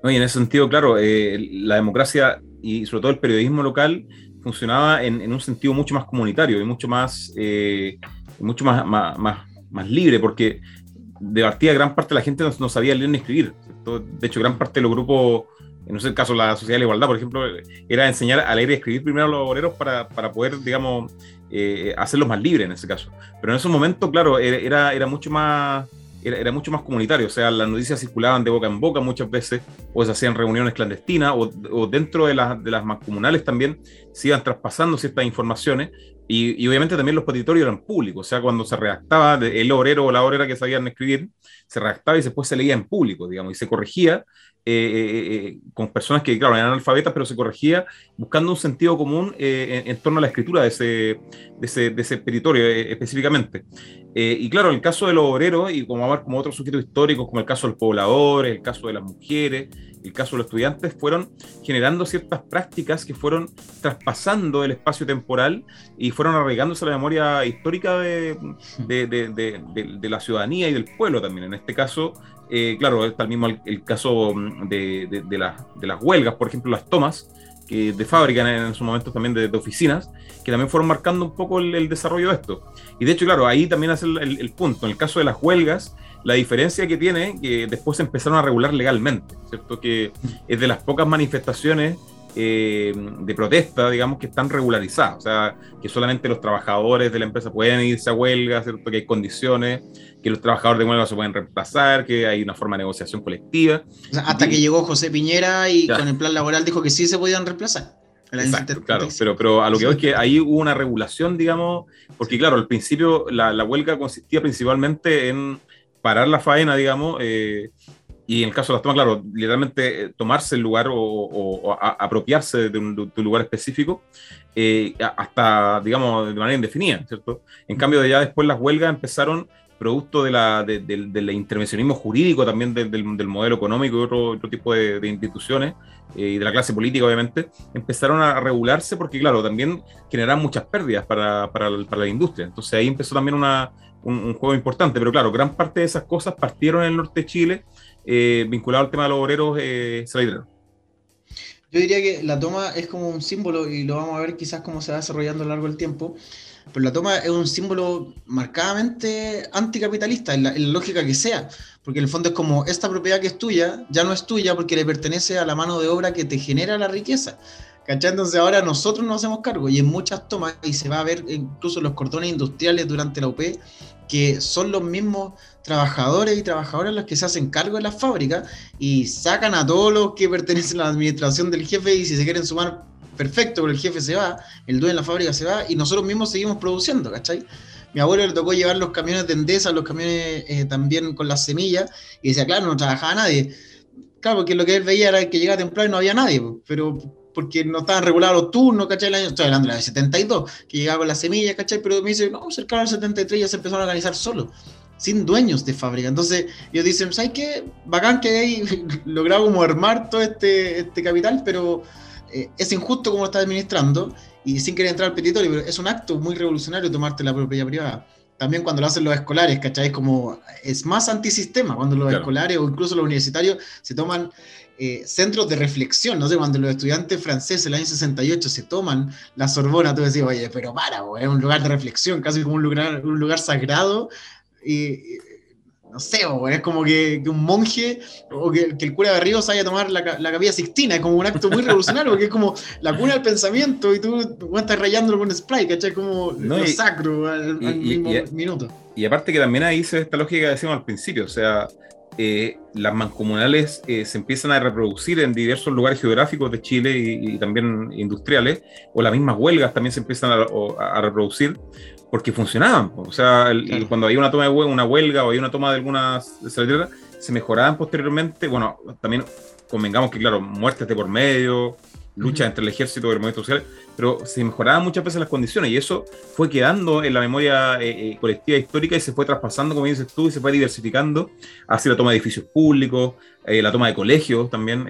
No, y en ese sentido, claro, eh, la democracia y sobre todo el periodismo local funcionaba en, un sentido mucho más comunitario y mucho más, eh, mucho más, más, más, libre, porque de partida gran parte de la gente no, sabía leer ni escribir. De hecho, gran parte de los grupos, en el caso la Sociedad de la Igualdad, por ejemplo, era enseñar a leer y escribir primero a los obreros para, para poder, digamos, eh, hacerlos más libres en ese caso. Pero en ese momento, claro, era, era mucho más era, mucho más comunitario, o sea, las noticias circulaban de boca en boca muchas veces, o se hacían reuniones clandestinas, o, dentro de, las, de las comunales también se iban traspasando ciertas informaciones, y, obviamente también los petitorios eran públicos, o sea, cuando se redactaba el obrero o la obrera que sabían escribir, se redactaba y después se leía en público, digamos, y se corregía eh, eh, eh, con personas que, claro, eran analfabetas, pero se corregía buscando un sentido común en, torno a la escritura de ese, de ese, de ese petitorio específicamente. y claro, el caso de los obreros, y como, como otros sujetos históricos, como el caso de los pobladores, el caso de las mujeres, el caso de los estudiantes, fueron generando ciertas prácticas que fueron traspasando el espacio temporal y fueron arraigándose a la memoria histórica de, de, de, de la ciudadanía y del pueblo también. En este caso, eh, claro, está el mismo el, caso mm, de, de, las huelgas, por ejemplo, las tomas que de fábrica en, su momento también de, oficinas, que también fueron marcando un poco el, desarrollo de esto. Y de hecho, claro, ahí también hace el, punto. En el caso de las huelgas, la diferencia que tiene, que después se empezaron a regular legalmente, ¿cierto? Que es de las pocas manifestaciones eh, de protesta, digamos, que están regularizadas, o sea, que solamente los trabajadores de la empresa pueden irse a huelga, ¿cierto? que hay condiciones, que los trabajadores de huelga se pueden reemplazar, que hay una forma de negociación colectiva. hasta que llegó José Piñera y con el plan laboral dijo que sí se podían reemplazar. Exacto, claro, pero, pero a lo que veo es que ahí hubo una regulación, digamos, porque claro, al principio la, la huelga consistía principalmente en parar la faena, digamos, eh, y en el caso de las tomas, claro, literalmente eh, tomarse el lugar o, apropiarse de un, lugar específico eh, hasta, digamos, de manera indefinida, ¿cierto? En cambio, de ya después las huelgas empezaron producto de la, del intervencionismo jurídico también del, modelo económico y otro, otro tipo de, instituciones eh, y de la clase política, obviamente, empezaron a regularse porque, claro, también generaban muchas pérdidas para, para, la industria. Entonces ahí empezó también una, un, juego importante, pero claro, gran parte de esas cosas partieron en el norte de Chile eh, vinculado al tema de los obreros eh, Yo diría que la toma es como un símbolo, y lo vamos a ver quizás cómo se va desarrollando a lo largo del tiempo, pero la toma es un símbolo marcadamente anticapitalista, en la, lógica que sea, porque en el fondo es como esta propiedad que es tuya, ya no es tuya porque le pertenece a la mano de obra que te genera la riqueza. ¿Cachai? Entonces ahora nosotros nos hacemos cargo y en muchas tomas, y se va a ver incluso los cordones industriales durante la UP, que son los mismos trabajadores y trabajadoras los que se hacen cargo de la fábrica y sacan a todos los que pertenecen a la administración del jefe y si se quieren sumar, perfecto, pero el jefe se va, el dueño de la fábrica se va y nosotros mismos seguimos produciendo, ¿cachai? Mi abuelo le tocó llevar los camiones de Endesa, los camiones eh, también con las semillas y decía, claro, no trabajaba nadie. Claro, porque lo que él veía era que llegaba temprano y no había nadie, pero porque no estaban regulados los turnos, ¿cachai? El año, estoy hablando de 72, que llegaba con las semillas, ¿cachai? Pero me dice, no, cerca del 73 ya se empezó a organizar solo sin dueños de fábrica. Entonces ellos dicen, ¿sabes qué? Bacán que hay logrado como armar todo este, este capital, pero eh, es injusto como lo está administrando y sin querer entrar al petitorio, pero es un acto muy revolucionario tomarte la propiedad privada. También cuando lo hacen los escolares, ¿cachai? Es como, es más antisistema cuando los escolares o incluso los universitarios se toman eh, centros de reflexión, no sé, cuando los estudiantes franceses en el año 68 se toman la Sorbona, tú decís, oye, pero para, es un lugar de reflexión, casi como un lugar, un lugar sagrado y, no sé, es como que, un monje o que, el cura de Ríos vaya a tomar la, la capilla Sixtina, es como un acto muy revolucionario, porque es como la cuna del pensamiento y tú, estás rayándolo con spray, ¿cachai? Como lo sacro al, mismo minuto. Y aparte que también ahí se ve esta lógica que decíamos al principio, o sea, eh, las mancomunales eh, se empiezan a reproducir en diversos lugares geográficos de Chile y, también industriales, o las mismas huelgas también se empiezan a, reproducir porque funcionaban. O sea, cuando había una toma de huelga, una huelga o había una toma de algunas se mejoraban posteriormente. Bueno, también convengamos que, claro, muertes de por medio, lucha entre el ejército y el movimiento social, pero se mejoraban muchas veces las condiciones y eso fue quedando en la memoria eh, eh, colectiva histórica y se fue traspasando, como dices tú, y se fue diversificando hacia la toma de edificios públicos, la toma de colegios también,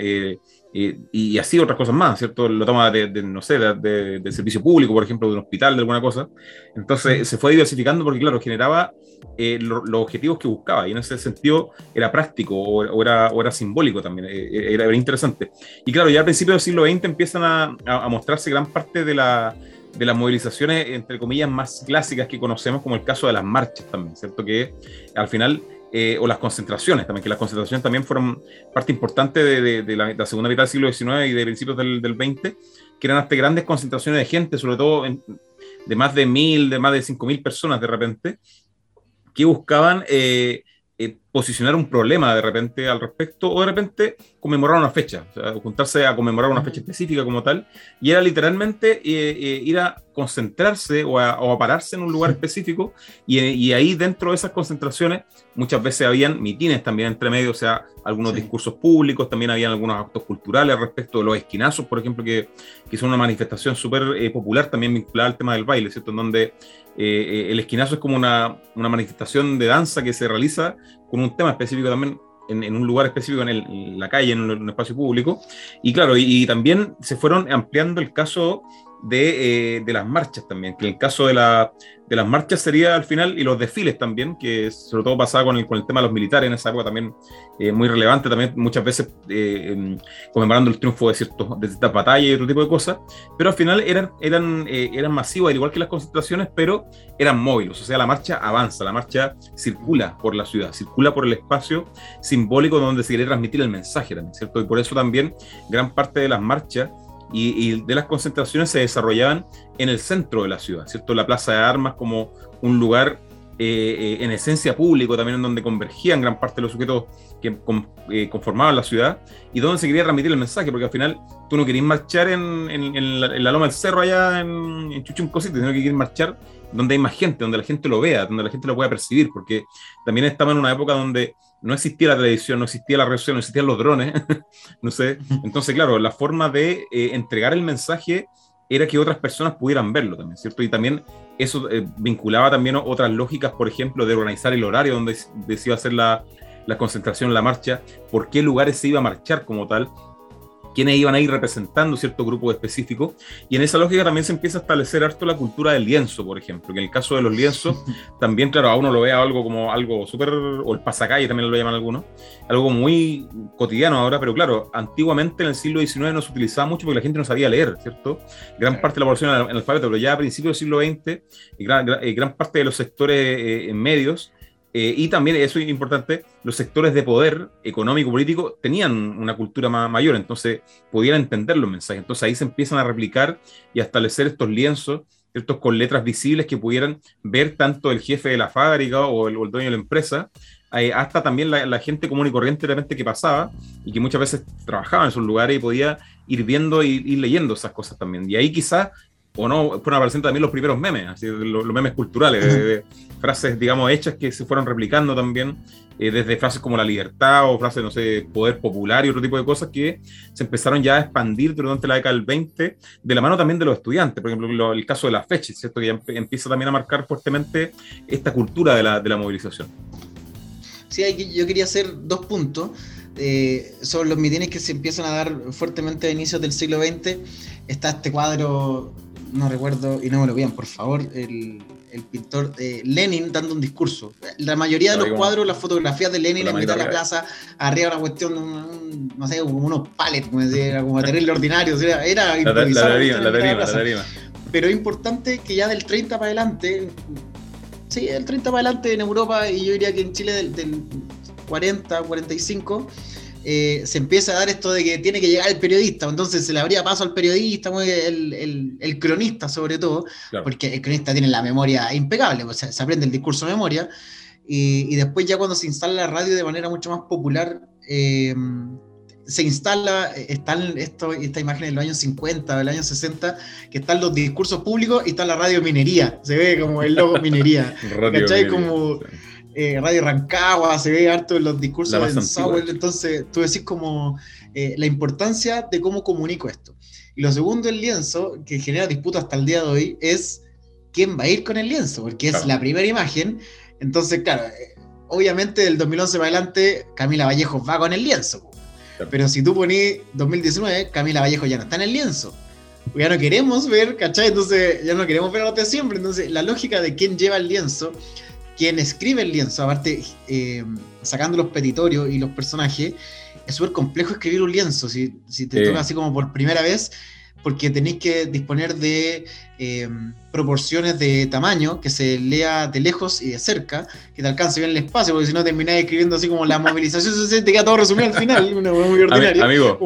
y así otras cosas más, ¿cierto? La toma de, no sé, de, de, servicio público, por ejemplo, de un hospital, de alguna cosa. Entonces se fue diversificando porque, claro, generaba los objetivos que buscaba, y en ese sentido era práctico o, era, o era, simbólico también, era, era, interesante. Y claro, ya a principios del siglo XX empiezan a, a mostrarse gran parte de la de las movilizaciones, entre comillas, más clásicas que conocemos, como el caso de las marchas también, ¿cierto? Que al final, eh, o las concentraciones también, que las concentraciones también fueron parte importante de, la, segunda mitad del siglo XIX y de principios del, XX, que eran hasta grandes concentraciones de gente, sobre todo de más de mil, de más de cinco mil personas de repente, que buscaban eh, eh, posicionar un problema de repente al respecto o de repente conmemorar una fecha, o sea, juntarse a conmemorar una fecha específica como tal, y era literalmente eh, eh, ir a concentrarse o a, pararse en un lugar específico, y, ahí dentro de esas concentraciones muchas veces habían mitines también entre medio, o sea, algunos discursos públicos, también habían algunos actos culturales respecto de los esquinazos, por ejemplo, que, que son una manifestación súper popular también vinculada al tema del baile, ¿cierto? En donde el esquinazo es como una, manifestación de danza que se realiza con un tema específico también en, un lugar específico en, la calle, en un, espacio público. Y claro, y, también se fueron ampliando el caso de, eh, de, las marchas también, que en el caso de la, de las marchas sería al final, y los desfiles también, que sobre todo pasaba con el, con el tema de los militares en esa época también, eh, muy relevante también, muchas veces eh, conmemorando el triunfo de, ciertos, de ciertas batallas y otro tipo de cosas, pero al final eran, eran, eh, eran masivas, al igual que las concentraciones, pero eran móviles, o sea, la marcha avanza, la marcha circula por la ciudad, circula por el espacio simbólico donde se quiere transmitir el mensaje también, ¿cierto? Y por eso también gran parte de las marchas y, de las concentraciones se desarrollaban en el centro de la ciudad, ¿cierto? La Plaza de Armas como un lugar eh, eh, en esencia público, también en donde convergían gran parte de los sujetos que eh, conformaban la ciudad y donde se quería transmitir el mensaje, porque al final tú no querías marchar en, la, loma del cerro allá en, en Chuchuncosito, sino que querías marchar donde hay más gente, donde la gente lo vea, donde la gente lo pueda percibir, porque también estaba en una época donde no existía la televisión, no existía la red social, no existían los drones, no sé. Entonces, claro, la forma de eh, entregar el mensaje era que otras personas pudieran verlo también, ¿cierto? Y también eso eh, vinculaba también otras lógicas, por ejemplo, de organizar el horario donde se iba a hacer la, la concentración, la marcha, por qué lugares se iba a marchar como tal, quienes iban a ir representando cierto grupo específico. Y en esa lógica también se empieza a establecer harto la cultura del lienzo, por ejemplo, que en el caso de los lienzos, también, claro, a uno lo ve algo como algo súper, o el pasacalle también lo llaman algunos, algo muy cotidiano ahora, pero claro, antiguamente en el siglo XIX no se utilizaba mucho porque la gente no sabía leer, ¿cierto? Gran parte de la población era analfabeta, pero ya a principios del siglo XX, y gran, eh, gran, parte de los sectores eh, medios, eh, y también, eso es importante, los sectores de poder económico, político, tenían una cultura mayor, entonces podían entender los mensajes. Entonces ahí se empiezan a replicar y a establecer estos lienzos, estos con letras visibles que pudieran ver tanto el jefe de la fábrica o el, dueño de la empresa, eh, hasta también la, gente común y corriente realmente que pasaba y que muchas veces trabajaba en esos lugares y podía ir viendo y ir leyendo esas cosas también. Y ahí quizás o no, fueron apareciendo también los primeros memes, así, los, memes culturales, frases, digamos, hechas que se fueron replicando también, eh, desde frases como la libertad o frases, no sé, poder popular y otro tipo de cosas que se empezaron ya a expandir durante la década del 20, de la mano también de los estudiantes, por ejemplo, el caso de las fechas, ¿cierto? Que ya empieza también a marcar fuertemente esta cultura de la, de la movilización. Sí, yo quería hacer dos puntos. Eh, sobre los mitines que se empiezan a dar fuertemente a inicios del siglo XX, está este cuadro no recuerdo, y no me lo vean, por favor, el, pintor eh, Lenin dando un discurso. La mayoría de los cuadros, las fotografías de Lenin en mitad de la plaza, arriba una cuestión, no sé, como unos palets, como, era como terrible ordinario, era, era improvisado. La, la, Pero es importante que ya del 30 para adelante, sí, del 30 para adelante en Europa, y yo diría que en Chile del, del 40, 45, eh, se empieza a dar esto de que tiene que llegar el periodista, entonces se le habría paso al periodista, el, el, cronista sobre todo, porque el cronista tiene la memoria impecable, pues, se, aprende el discurso de memoria, y, después ya cuando se instala la radio de manera mucho más popular, eh, se instala, están esto, esta imagen en los años 50, del año 60, que están los discursos públicos y está la radio minería, se ve como el logo minería, ¿cachai? Como... Eh, Radio Rancagua, se ve harto en los discursos de Sauer, entonces tú decís como eh, la importancia de cómo comunico esto. Y lo segundo, el lienzo, que genera disputa hasta el día de hoy, es quién va a ir con el lienzo, porque es la primera imagen. Entonces, claro, obviamente del 2011 para adelante, Camila Vallejo va con el lienzo. Pero si tú ponís 2019, Camila Vallejo ya no está en el lienzo. Ya no queremos ver, ¿cachai? Entonces, ya no queremos ver a los de siempre. Entonces, la lógica de quién lleva el lienzo, quién escribe el lienzo, aparte, eh, sacando los petitorios y los personajes, es súper complejo escribir un lienzo. Si, si te toca así como por primera vez, porque tenéis que disponer de eh, proporciones de tamaño que se lea de lejos y de cerca, que te alcance bien el espacio, porque si no termináis escribiendo así como la movilización se te queda todo resumido al final, una muy ordinaria. Amigo,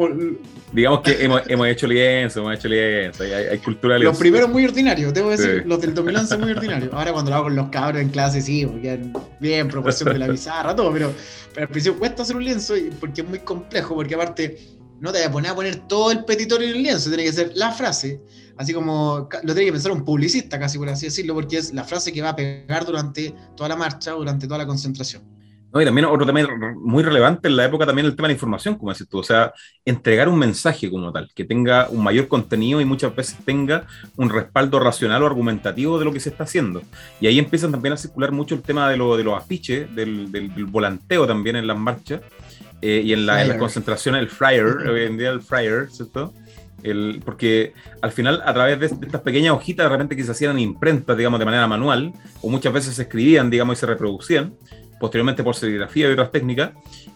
digamos que hemos, hemos, hecho lienzo, hemos hecho lienzo, hay, hay cultura Los primeros muy ordinarios, debo decir, los del 2011 muy ordinarios. Ahora cuando lo hago con los cabros en clase, sí, porque bien, proporción de la bizarra, todo, pero, pero al principio cuesta hacer un lienzo porque es muy complejo, porque aparte no te voy a poner a poner todo el petitorio en el lienzo, tiene que ser la frase, así como lo tiene que pensar un publicista, casi por así decirlo, porque es la frase que va a pegar durante toda la marcha durante toda la concentración. No, y también otro tema muy relevante en la época también el tema de la información, como decís tú, o sea, entregar un mensaje como tal, que tenga un mayor contenido y muchas veces tenga un respaldo racional o argumentativo de lo que se está haciendo. Y ahí empiezan también a circular mucho el tema de, lo, de los afiches, del, del volanteo también en las marchas, eh, y en la, concentración el flyer, hoy en día el flyer, ¿cierto? El, porque al final, a través de, estas pequeñas hojitas, de repente que se hacían imprentas, digamos, de manera manual, o muchas veces se escribían, digamos, y se reproducían, posteriormente por serigrafía y otras técnicas,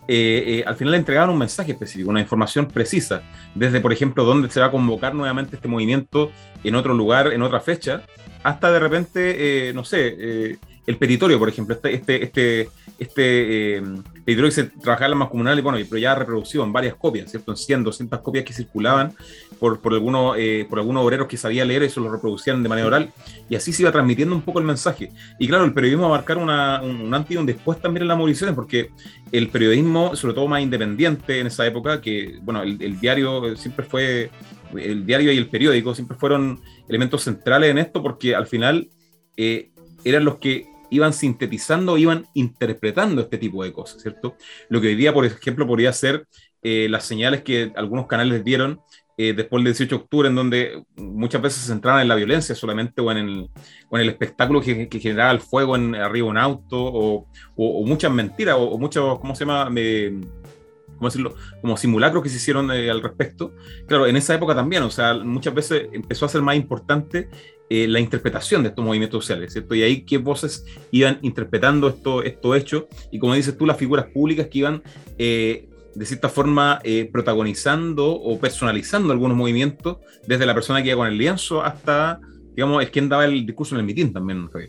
eh, eh, al final le entregaban un mensaje específico, una información precisa, desde, por ejemplo, dónde se va a convocar nuevamente este movimiento en otro lugar, en otra fecha, hasta de repente, no sé, el petitorio, por ejemplo, este, este, este, este que se trabajaba en la más comunal, y bueno, pero ya reproducido en varias copias, ¿cierto? En 100, 200 copias que circulaban por, por, algunos, eh, por algunos obreros que sabían leer, eso lo reproducían de manera oral, y así se iba transmitiendo un poco el mensaje. Y claro, el periodismo va a marcar una, un, antes y un después también en las movilizaciones, porque el periodismo, sobre todo más independiente en esa época, que, bueno, el, el diario siempre fue, el diario y el periódico siempre fueron elementos centrales en esto, porque al final... Eh, eran los que iban sintetizando, iban interpretando este tipo de cosas, ¿cierto? Lo que hoy día, por ejemplo, podría ser eh, las señales que algunos canales dieron eh, después del 18 de octubre, en donde muchas veces se centraban en la violencia solamente o en el, o en el espectáculo que, generaba el fuego en, arriba de un auto, o, o, muchas mentiras, o, muchos, ¿cómo se llama? ¿cómo decirlo? Como simulacros que se hicieron eh, al respecto. Claro, en esa época también, o sea, muchas veces empezó a ser más importante eh, la interpretación de estos movimientos sociales, ¿cierto? Y ahí qué voces iban interpretando estos esto hechos y como dices tú, las figuras públicas que iban eh, de cierta forma eh, protagonizando o personalizando algunos movimientos, desde la persona que iba con el lienzo hasta, digamos, es quien daba el discurso en el mitin también, Javier.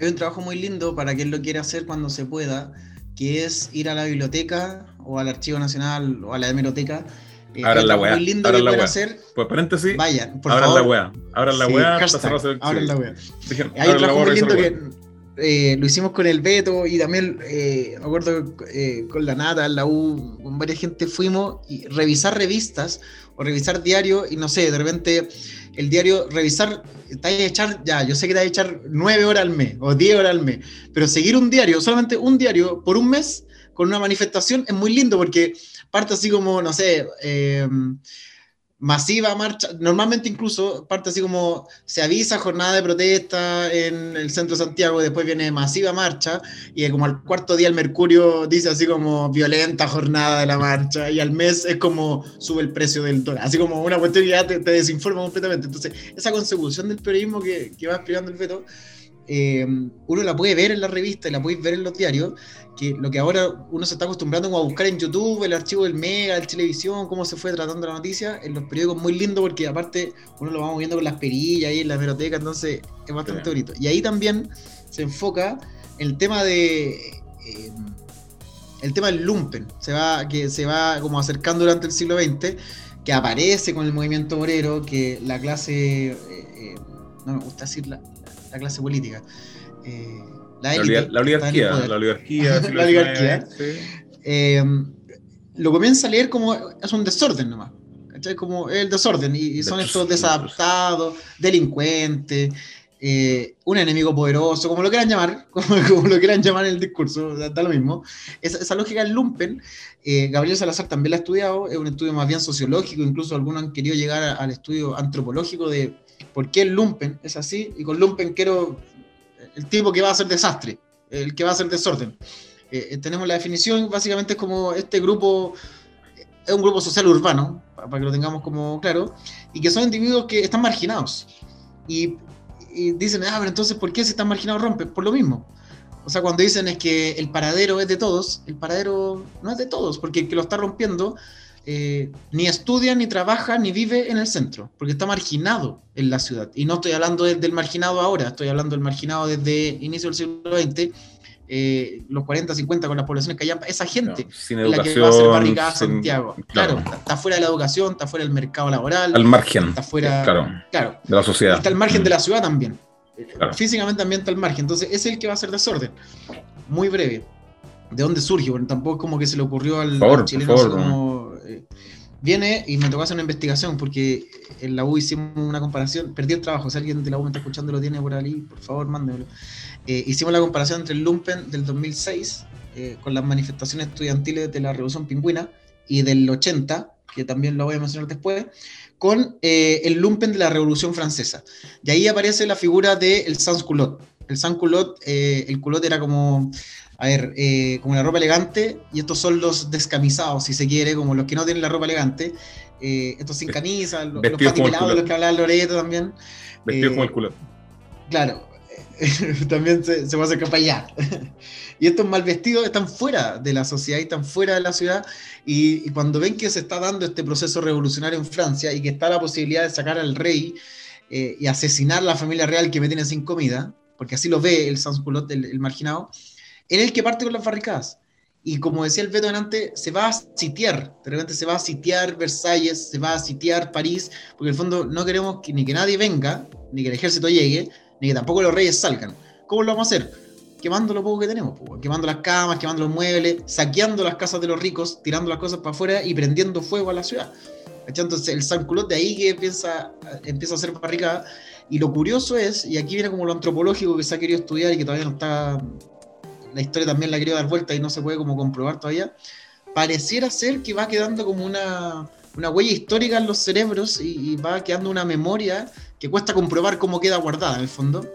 Hay un trabajo muy lindo para quien lo quiera hacer cuando se pueda, que es ir a la biblioteca o al Archivo Nacional o a la hemeroteca eh, ahora la weá. Muy lindo que pueden hacer. Pues paréntesis. Vayan, por ahora favor. la weá. Ahora la weá. Ahora la weá. Hay un trabajo muy lindo que eh, lo hicimos con el Beto y también, eh, me acuerdo, eh, con la Nata, la U, con varias gente fuimos y revisar revistas o revisar diarios y no sé, de repente el diario, revisar, te a echar, ya, yo sé que te vas a echar nueve horas al mes o diez horas al mes, pero seguir un diario, solamente un diario por un mes con una manifestación es muy lindo porque parte así como, no sé, eh, masiva marcha, normalmente incluso parte así como se avisa jornada de protesta en el centro de Santiago, después viene masiva marcha y como al cuarto día el Mercurio dice así como violenta jornada de la marcha y al mes es como sube el precio del dólar, así como una cuestión que ya te, desinforma completamente. Entonces, esa consecución del periodismo que, que va explicando el Beto eh, uno la puede ver en la revista y la puede ver en los diarios, que lo que ahora uno se está acostumbrando a buscar en YouTube, el archivo del Mega, el televisión, cómo se fue tratando la noticia, en los periódicos muy lindo porque aparte uno lo vamos viendo con las perillas ahí en la biblioteca, entonces es bastante bonito. Y ahí también se enfoca el tema de... Eh, el tema del lumpen, se va, que se va como acercando durante el siglo XX, que aparece con el movimiento obrero, que la clase, eh, no me gusta decirla, la clase política. Eh, la, la, oligarquía, la oligarquía. la oligarquía. Eh, lo comienza a leer como es un desorden nomás. ¿cachai? Como el desorden. Y, son estos desadaptados, delincuentes, eh, un enemigo poderoso, como lo quieran llamar, como, lo quieran llamar en el discurso, da, lo mismo. Esa, esa, lógica del lumpen, Gabriel Salazar también la ha estudiado, es un estudio más bien sociológico, incluso algunos han querido llegar al estudio antropológico de por qué el lumpen es así, y con lumpen quiero el tipo que va a hacer desastre, el que va a hacer desorden. tenemos la definición, básicamente es como este grupo, es un grupo social urbano, para que lo tengamos como claro, y que son individuos que están marginados. Y, y dicen, ah, pero entonces, ¿por qué si están marginados rompen? Por lo mismo. O sea, cuando dicen es que el paradero es de todos, el paradero no es de todos, porque el que lo está rompiendo eh, ni estudia, ni trabaja, ni vive en el centro, porque está marginado en la ciudad. Y no estoy hablando del marginado ahora, estoy hablando del marginado desde inicio del siglo XX, eh, los 40, 50 con las poblaciones que esa gente sin educación, la que va a hacer barricada Santiago. Claro, está, fuera de la educación, está fuera del mercado laboral. Al margen. Está fuera claro, claro, de la sociedad. Está al margen de la ciudad también. Físicamente también está al margen. Entonces, es el que va a hacer desorden. Muy breve. ¿De dónde surge? Bueno, tampoco es como que se le ocurrió al, chileno eh, viene y me tocó hacer una investigación porque en la U hicimos una comparación, perdí el trabajo, si alguien de la U me está escuchando lo tiene por ahí, por favor, mándemelo. Eh, hicimos la comparación entre el Lumpen del 2006 eh, con las manifestaciones estudiantiles de la Revolución Pingüina y del 80, que también lo voy a mencionar después, con el Lumpen de la Revolución Francesa. Y ahí aparece la figura del de sans culot. El sans culot, el culot era como a ver, eh, como la ropa elegante, y estos son los descamisados, si se quiere, como los que no tienen la ropa elegante, eh, estos sin camisa, los, los los que hablaba Loreto también. Vestidos como el culo. Claro, también se, se, va a y estos mal vestidos están fuera de la sociedad y están fuera de la ciudad. Y, cuando ven que se está dando este proceso revolucionario en Francia y que está la posibilidad de sacar al rey eh, y asesinar a la familia real que me tiene sin comida, porque así lo ve el Sans-Culotte, el marginado, en el que parte con las barricadas. Y como decía el Beto antes, se va a sitiar, de repente se va a sitiar Versalles, se va a sitiar París, porque en el fondo no queremos que, ni que nadie venga, ni que el ejército llegue, ni que tampoco los reyes salgan. ¿Cómo lo vamos a hacer? Quemando lo poco que tenemos, quemando las camas, quemando los muebles, saqueando las casas de los ricos, tirando las cosas para afuera y prendiendo fuego a la ciudad. Entonces el San de ahí que empieza, empieza a hacer barricada. Y lo curioso es, y aquí viene como lo antropológico que se ha querido estudiar y que todavía no está la historia también la querido dar vuelta y no se puede como comprobar todavía, pareciera ser que va quedando como una, una huella histórica en los cerebros y, va quedando una memoria que cuesta comprobar cómo queda guardada en el fondo.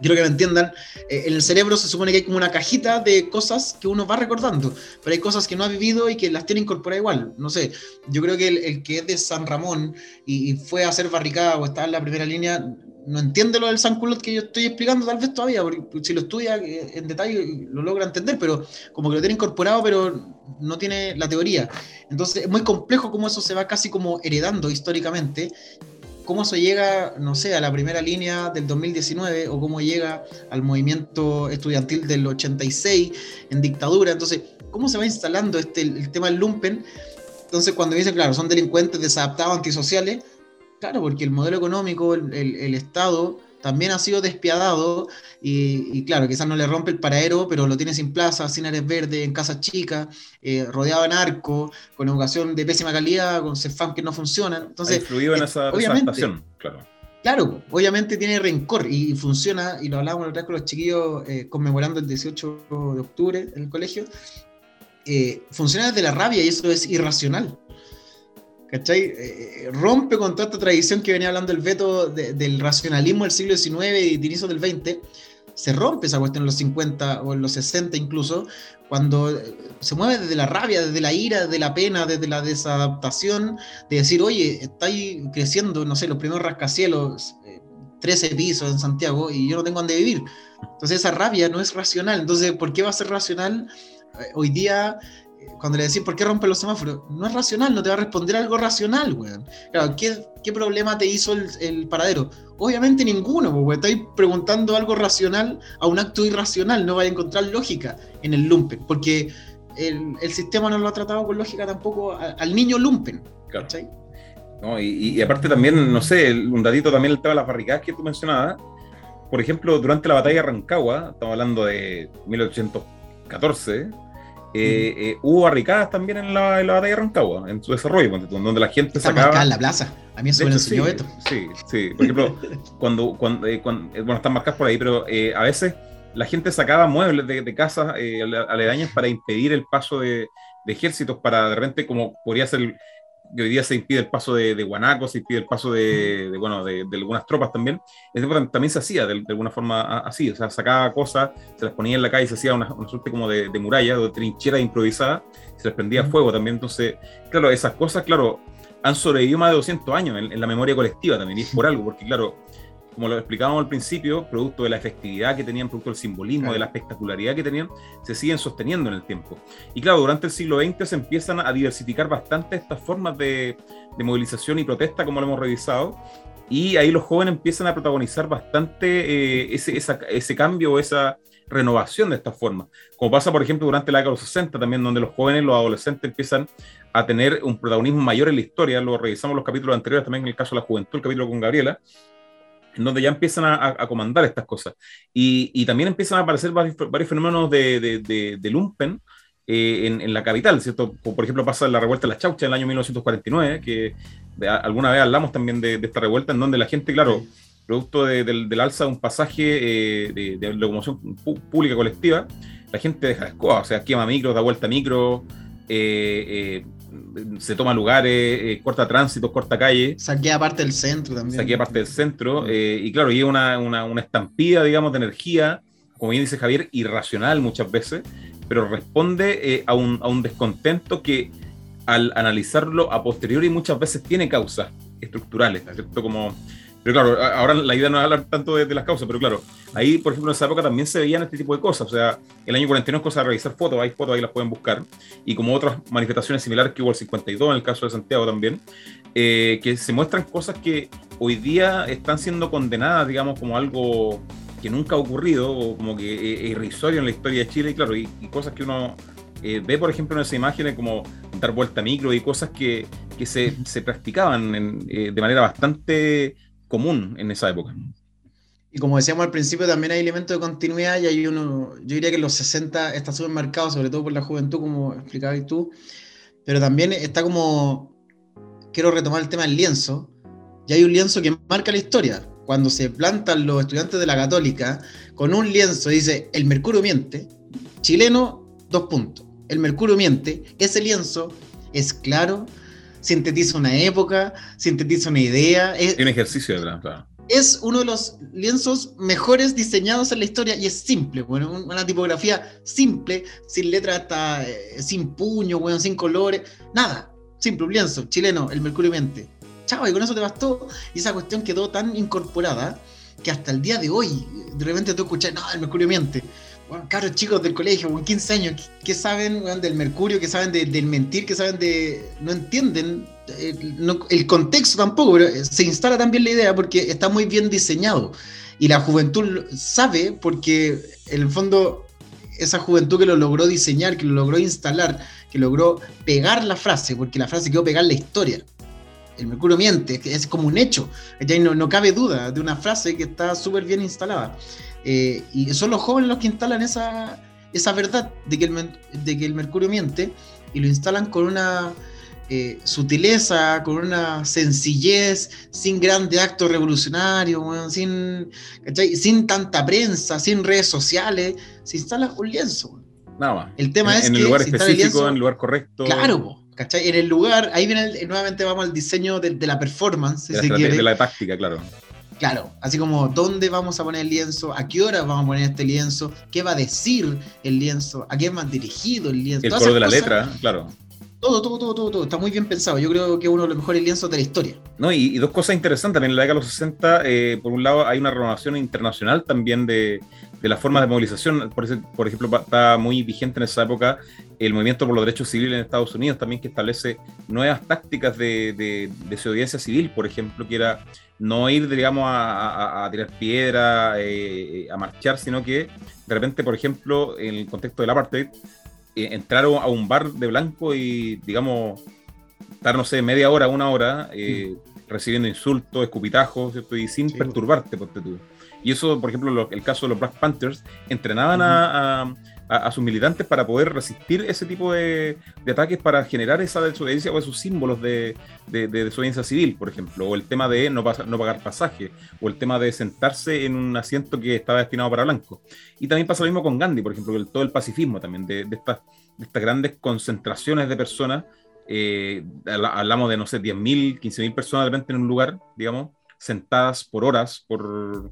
Quiero que me entiendan, eh, en el cerebro se supone que hay como una cajita de cosas que uno va recordando, pero hay cosas que no ha vivido y que las tiene incorporadas igual. No sé, yo creo que el, que es de San Ramón y, y, fue a hacer barricada o está en la primera línea, no entiende lo del Sanculot que yo estoy explicando, tal vez todavía, porque si lo estudia eh, en detalle lo logra entender, pero como que lo tiene incorporado, pero no tiene la teoría. Entonces es muy complejo cómo eso se va casi como heredando históricamente, cómo eso llega, no sé, a la primera línea del 2019 o cómo llega al movimiento estudiantil del 86 en dictadura. Entonces, cómo se va instalando este, el, tema del lumpen. Entonces, cuando dicen, claro, son delincuentes desadaptados, antisociales, Claro, porque el modelo económico, el, Estado, también ha sido despiadado y, claro, quizás no le rompe el paradero, pero lo tiene sin plaza, sin áreas verdes, en casas chicas, eh, rodeado de narco, con educación de pésima calidad, con CEFAM que no funcionan. Entonces, influido en eh, esa obviamente, claro. Claro, obviamente tiene rencor y, funciona, y lo hablábamos otra vez con los chiquillos eh, conmemorando el 18 de octubre en el colegio, funciona desde la rabia y eso es irracional. ¿Cachai? Eh, eh, rompe con toda esta tradición que venía hablando el veto del racionalismo del siglo XIX y de inicio del XX. Se rompe esa cuestión en los 50 o en los 60 incluso, cuando eh, se mueve desde la rabia, desde la ira, desde la pena, desde la desadaptación, de decir, oye, estáis creciendo, no sé, los primeros rascacielos, 13 pisos en Santiago y yo no tengo dónde vivir. Entonces esa rabia no es racional. Entonces, ¿por qué va a ser racional? Hoy día cuando le decís por qué rompe los semáforos, no es racional, no te va a responder algo racional, weón. Claro, ¿qué, qué problema te hizo el, paradero? Obviamente ninguno, pues, Estáis preguntando algo racional a un acto irracional, no vais a encontrar lógica en el lumpen, porque el, el sistema no lo ha tratado con lógica tampoco al niño lumpen. No, y, y, aparte también, no sé, un ratito también el tema de las barricadas que tú mencionabas. Por ejemplo, durante la batalla de Rancagua, estamos hablando de 1814, eh, eh, hubo barricadas también en la, batalla de Rancagua, en su desarrollo, donde la gente Está sacaba. en la plaza. A mí eso me lo enseñó sí, Sí, sí. Por ejemplo, cuando, cuando, eh, bueno, están marcadas por ahí, pero a veces la gente sacaba muebles de, casas aledañas para impedir el paso de, ejércitos, para de repente, como podría ser que hoy día se impide el paso de, de Guanaco, se impide el paso de, bueno, de, algunas tropas también, también se hacía de, alguna forma así, o sea, sacaba cosas, se las ponía en la calle, se hacía una, suerte como de, muralla, de trinchera improvisada, se les prendía fuego también, entonces, claro, esas cosas, claro, han sobrevivido más de 200 años en, en la memoria colectiva también, y es por algo, porque claro, como lo explicábamos al principio, producto de la efectividad que tenían, producto del simbolismo, de la espectacularidad que tenían, se siguen sosteniendo en el tiempo. Y claro, durante el siglo XX se empiezan a diversificar bastante estas formas de, movilización y protesta, como lo hemos revisado, y ahí los jóvenes empiezan a protagonizar bastante eh, ese, ese cambio o esa renovación de estas formas. Como pasa, por ejemplo, durante la década de los 60 también, donde los jóvenes, los adolescentes empiezan a tener un protagonismo mayor en la historia. Lo revisamos los capítulos anteriores, también en el caso de la juventud, el capítulo con Gabriela, en donde ya empiezan a, comandar estas cosas. Y, también empiezan a aparecer varios, fenómenos de, de, lumpen eh, en, la capital, ¿cierto? por ejemplo pasa la revuelta de las Chauchas en el año 1949, que alguna vez hablamos también de, esta revuelta, en donde la gente, claro, producto del, alza de un pasaje eh, de, locomoción pública colectiva, la gente deja de escoba, o sea, quema micros, da vuelta a micro, eh, se toma lugares, eh, corta tránsito, corta calle. Saquea parte del centro también. Saquea parte del centro. Eh, y claro, y una, una, una, estampida, digamos, de energía, como bien dice Javier, irracional muchas veces, pero responde eh, a, un, a un descontento que al analizarlo a posteriori muchas veces tiene causas estructurales, ¿cierto? Como pero claro, ahora la idea no es hablar tanto de, las causas, pero claro, ahí, por ejemplo, en esa época también se veían este tipo de cosas. O sea, el año 41 es cosa de revisar fotos, hay fotos, ahí las pueden buscar. Y como otras manifestaciones similares que hubo el 52 en el caso de Santiago también, eh, que se muestran cosas que hoy día están siendo condenadas, digamos, como algo que nunca ha ocurrido, o como que es irrisorio en la historia de Chile, y claro, y, cosas que uno eh, ve, por ejemplo, en esas imágenes como dar vuelta a micro y cosas que, que se, se practicaban eh, de manera bastante común en esa época. Y como decíamos al principio, también hay elementos de continuidad y hay uno, yo diría que en los 60 está súper marcado, sobre todo por la juventud, como explicabas tú, pero también está como, quiero retomar el tema del lienzo, y hay un lienzo que marca la historia. Cuando se plantan los estudiantes de la católica con un lienzo, dice, el mercurio miente, chileno, dos puntos, el mercurio miente, ese lienzo es claro, sintetiza una época, sintetiza una idea. Es un ejercicio de claro. Es uno de los lienzos mejores diseñados en la historia y es simple, bueno, una tipografía simple, sin letras hasta, eh, sin puño, bueno, sin colores, nada, simple, un lienzo, chileno, el Mercurio Mente. Chao, y con eso te bastó. Y esa cuestión quedó tan incorporada que hasta el día de hoy, de repente tú escuchas, no, el Mercurio Miente caros chicos del colegio, con 15 años, ¿qué, saben del mercurio? ¿Qué saben del mentir? ¿Qué saben de.? No entienden eh, el contexto tampoco, pero eh, se instala también la idea porque está muy bien diseñado. Y la juventud sabe porque, en el fondo, esa juventud que lo logró diseñar, que lo logró instalar, que logró pegar la frase, porque la frase quedó pegar la historia. El mercurio miente, es como un hecho. No, no cabe duda de una frase que está súper bien instalada. Eh, y son los jóvenes los que instalan esa, esa verdad de que, el, de que el mercurio miente y lo instalan con una eh, sutileza, con una sencillez, sin grande acto revolucionario, sin, sin tanta prensa, sin redes sociales, se instala un lienzo. Nada más. El tema en, es en el lugar específico, en el lugar correcto. Claro, ¿cachai? En el lugar, ahí viene nuevamente vamos al diseño de, la performance, de, la, de la táctica, claro. Claro, así como dónde vamos a poner el lienzo, a qué hora vamos a poner este lienzo, qué va a decir el lienzo, a quién va dirigido el lienzo. El color de la letra, claro. Todo, todo, todo, todo, todo, está muy bien pensado. Yo creo que es uno de los mejores lienzos de la historia. No, y, dos cosas interesantes también en la década de los 60, eh, por un lado hay una renovación internacional también de, de las formas de movilización. Por, por ejemplo, está muy vigente en esa época el movimiento por los derechos civiles en Estados Unidos también que establece nuevas tácticas de, de, de civil, por ejemplo, que era no ir, digamos, a, tirar piedra, eh, a marchar, sino que de repente, por ejemplo, en el contexto del apartheid, eh, entrar a un bar de blanco y, digamos, estar, no sé, media hora, una hora, eh, mm. recibiendo insultos, escupitajos, ¿cierto? Y sin perturbarte, por tú. Y eso, por ejemplo, el caso de los Black Panthers, entrenaban a a, sus militantes para poder resistir ese tipo de, ataques, para generar esa desobediencia o esos símbolos de, desobediencia civil, por ejemplo, o el tema de no, pagar pasaje, o el tema de sentarse en un asiento que estaba destinado para blancos. Y también pasa lo mismo con Gandhi, por ejemplo, todo el pacifismo también, de, estas, estas grandes concentraciones de personas eh, hablamos de, no sé, 10.000, 15.000 personas de repente en un lugar, digamos, sentadas por horas, por,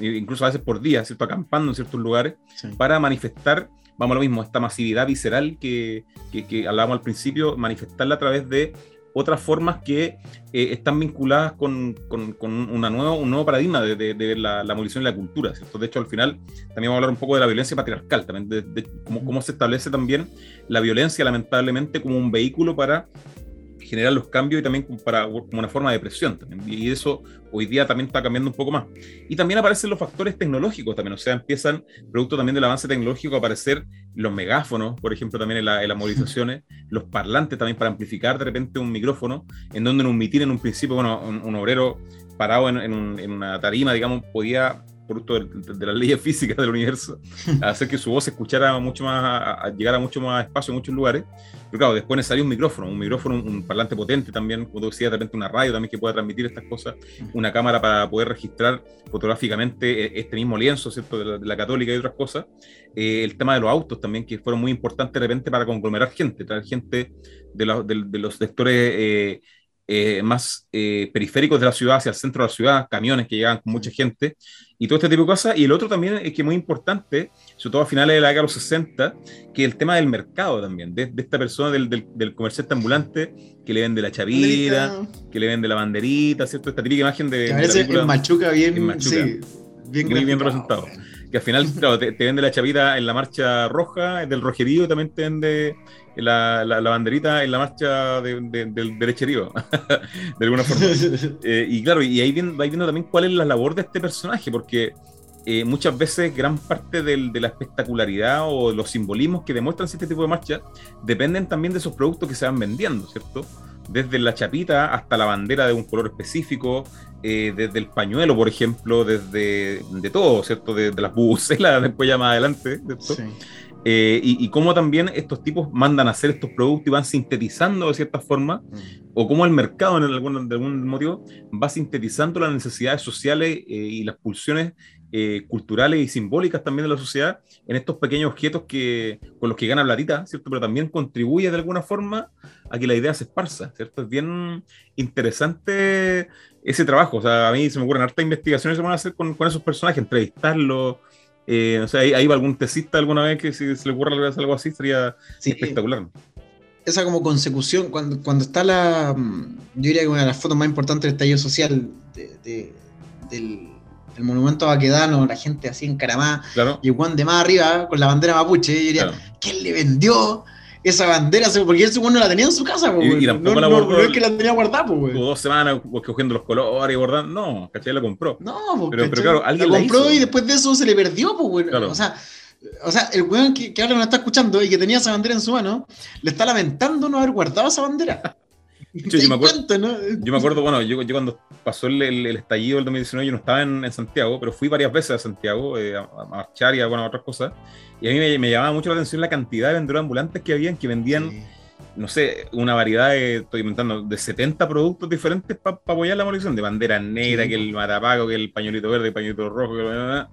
incluso a veces por días, ¿cierto? Acampando en ciertos lugares, para manifestar, vamos a lo mismo, esta masividad visceral que, que, que hablábamos al principio, manifestarla a través de otras formas que eh, están vinculadas con, con, con una nuevo, un nuevo paradigma de, de, la, la, movilización y la cultura. ¿cierto? De hecho, al final también vamos a hablar un poco de la violencia patriarcal, también de, cómo, cómo, se establece también la violencia, lamentablemente, como un vehículo para generar los cambios y también para, como una forma de presión. También. Y eso hoy día también está cambiando un poco más. Y también aparecen los factores tecnológicos también, o sea, empiezan, producto también del avance tecnológico, a aparecer los megáfonos, por ejemplo, también en, las movilizaciones, los parlantes también para amplificar de repente un micrófono, en donde en un mitin en un principio, bueno, un, obrero parado en, en, una tarima, digamos, podía producto de, de, las leyes físicas del universo, hacer que su voz se escuchara mucho más, a, a llegar a mucho más espacio en muchos lugares. Pero claro, después necesitaría un micrófono, un micrófono, un, parlante potente también, como decía, de repente una radio también que pueda transmitir estas cosas, una cámara para poder registrar fotográficamente eh, este mismo lienzo, ¿cierto?, de la, católica y otras cosas. Eh, el tema de los autos también, que fueron muy importantes de repente para conglomerar gente, traer gente de, de, de los sectores... Eh, eh, más eh, periféricos de la ciudad, hacia el centro de la ciudad, camiones que llegan con mucha gente y todo este tipo de cosas. Y el otro también es que es muy importante, sobre todo a finales de la década de los 60, que el tema del mercado también, de, esta persona, del, del, comerciante ambulante que le vende la chavira, que le vende la banderita, ¿cierto? Esta típica imagen de. Que parece en Machuca bien, sí, bien, muy bien representado. Que al final, claro, te, vende la chavira en la marcha roja, del rojerío, también te vende la, la, banderita en la marcha del derecherío, de alguna forma. Eh, y claro, y ahí viendo, viendo también cuál es la labor de este personaje, porque eh, muchas veces gran parte del, de la espectacularidad o los simbolismos que demuestran este tipo de marcha dependen también de esos productos que se van vendiendo, ¿cierto? Desde la chapita hasta la bandera de un color específico, eh, desde el pañuelo, por ejemplo, desde de todo, ¿cierto? De, las bucelas, después ya más adelante, ¿cierto? Sí. Eh, y, cómo también estos tipos mandan a hacer estos productos y van sintetizando de cierta forma, mm. o cómo el mercado, en algún, de algún motivo, va sintetizando las necesidades sociales eh, y las pulsiones eh, culturales y simbólicas también de la sociedad en estos pequeños objetos que, con los que gana platita, ¿cierto? Pero también contribuye de alguna forma a que la idea se esparza, ¿cierto? Es bien interesante ese trabajo, o sea, a mí se me ocurren hartas investigaciones que se van a hacer con, con esos personajes, entrevistarlos eh, o sea, ¿hay, algún tesista alguna vez que si se le ocurra algo así sería espectacular? Esa como consecución, cuando, cuando está la. Mm, yo diría que una de las fotos más importantes del estallido social del, del, monumento a Baquedano, la gente así encaramada, y Juan de más arriba con la bandera mapuche, yo diría, ¿quién le vendió esa bandera, porque él no la tenía en su casa, y, tampoco la bordó. No, es que la tenía guardada, pues, dos semanas cogiendo los colores y bordando, no, ¿cachai? La compró. No, pero, pero, claro, alguien la compró y después de eso se le perdió, pues, O sea, o sea, el weón que, que ahora me está escuchando y que tenía esa bandera en su mano, le está lamentando no haber guardado esa bandera. Yo, me acuerdo, ¿no? yo, me acuerdo, bueno, yo, yo cuando pasó el, el, estallido del 2019, yo no estaba en, en Santiago, pero fui varias veces a Santiago eh, a, a, marchar y a bueno, otras cosas. Y a mí me, me, llamaba mucho la atención la cantidad de vendedores ambulantes que habían, que vendían, no sé, una variedad, de, estoy inventando, de 70 productos diferentes para apoyar la movilización, de bandera negra, que el matapago, que el pañuelito verde, el pañuelito rojo, que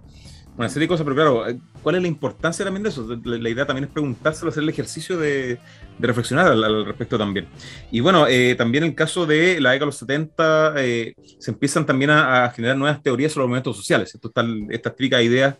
una serie de cosas, pero claro, ¿cuál es la importancia también de eso? La, idea también es preguntárselo, hacer el ejercicio de, de reflexionar al, respecto también. Y bueno, eh, también el caso de la década de los 70, eh, se empiezan también a, generar nuevas teorías sobre los movimientos sociales. Esto está, estas típicas ideas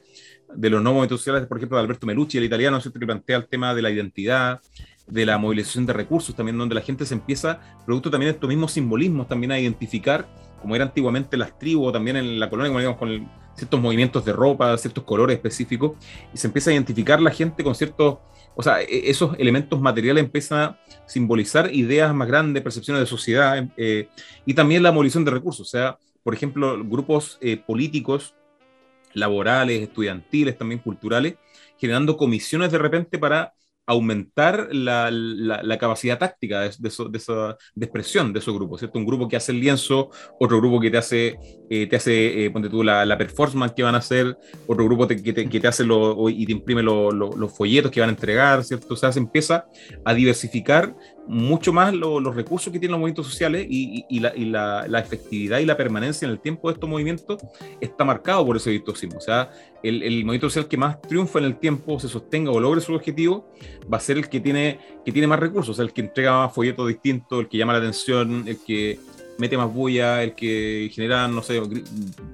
de los nuevos movimientos sociales, por ejemplo, de Alberto Melucci, el italiano, que plantea el tema de la identidad, de la movilización de recursos, también donde la gente se empieza, producto también de estos mismos simbolismos, también a identificar, como era antiguamente las tribus, también en la colonia, como digamos, con el ciertos movimientos de ropa, ciertos colores específicos, y se empieza a identificar la gente con ciertos, o sea, e, esos elementos materiales empiezan a simbolizar ideas más grandes, percepciones de sociedad, eh, y también la movilización de recursos, o sea, por ejemplo, grupos eh, políticos, laborales, estudiantiles, también culturales, generando comisiones de repente para aumentar la, la, capacidad táctica de, de, de, esa, de, expresión de esos grupos, ¿cierto? Un grupo que hace el lienzo, otro grupo que te hace eh, te hace, eh, ponte tú, la, la, performance que van a hacer, otro grupo que, te, que, te, hace lo, y te imprime los folletos que van a entregar, ¿cierto? O sea, se empieza a diversificar mucho más los recursos que tienen los movimientos sociales y, la, y la, efectividad y la permanencia en el tiempo de estos movimientos está marcado por ese virtuosismo. O sea, el, el, movimiento social que más triunfa en el tiempo, se sostenga o logre su objetivo, va a ser el que tiene, que tiene más recursos, el que entrega más folletos distintos, el que llama la atención, el que mete más bulla, el que genera, no sé,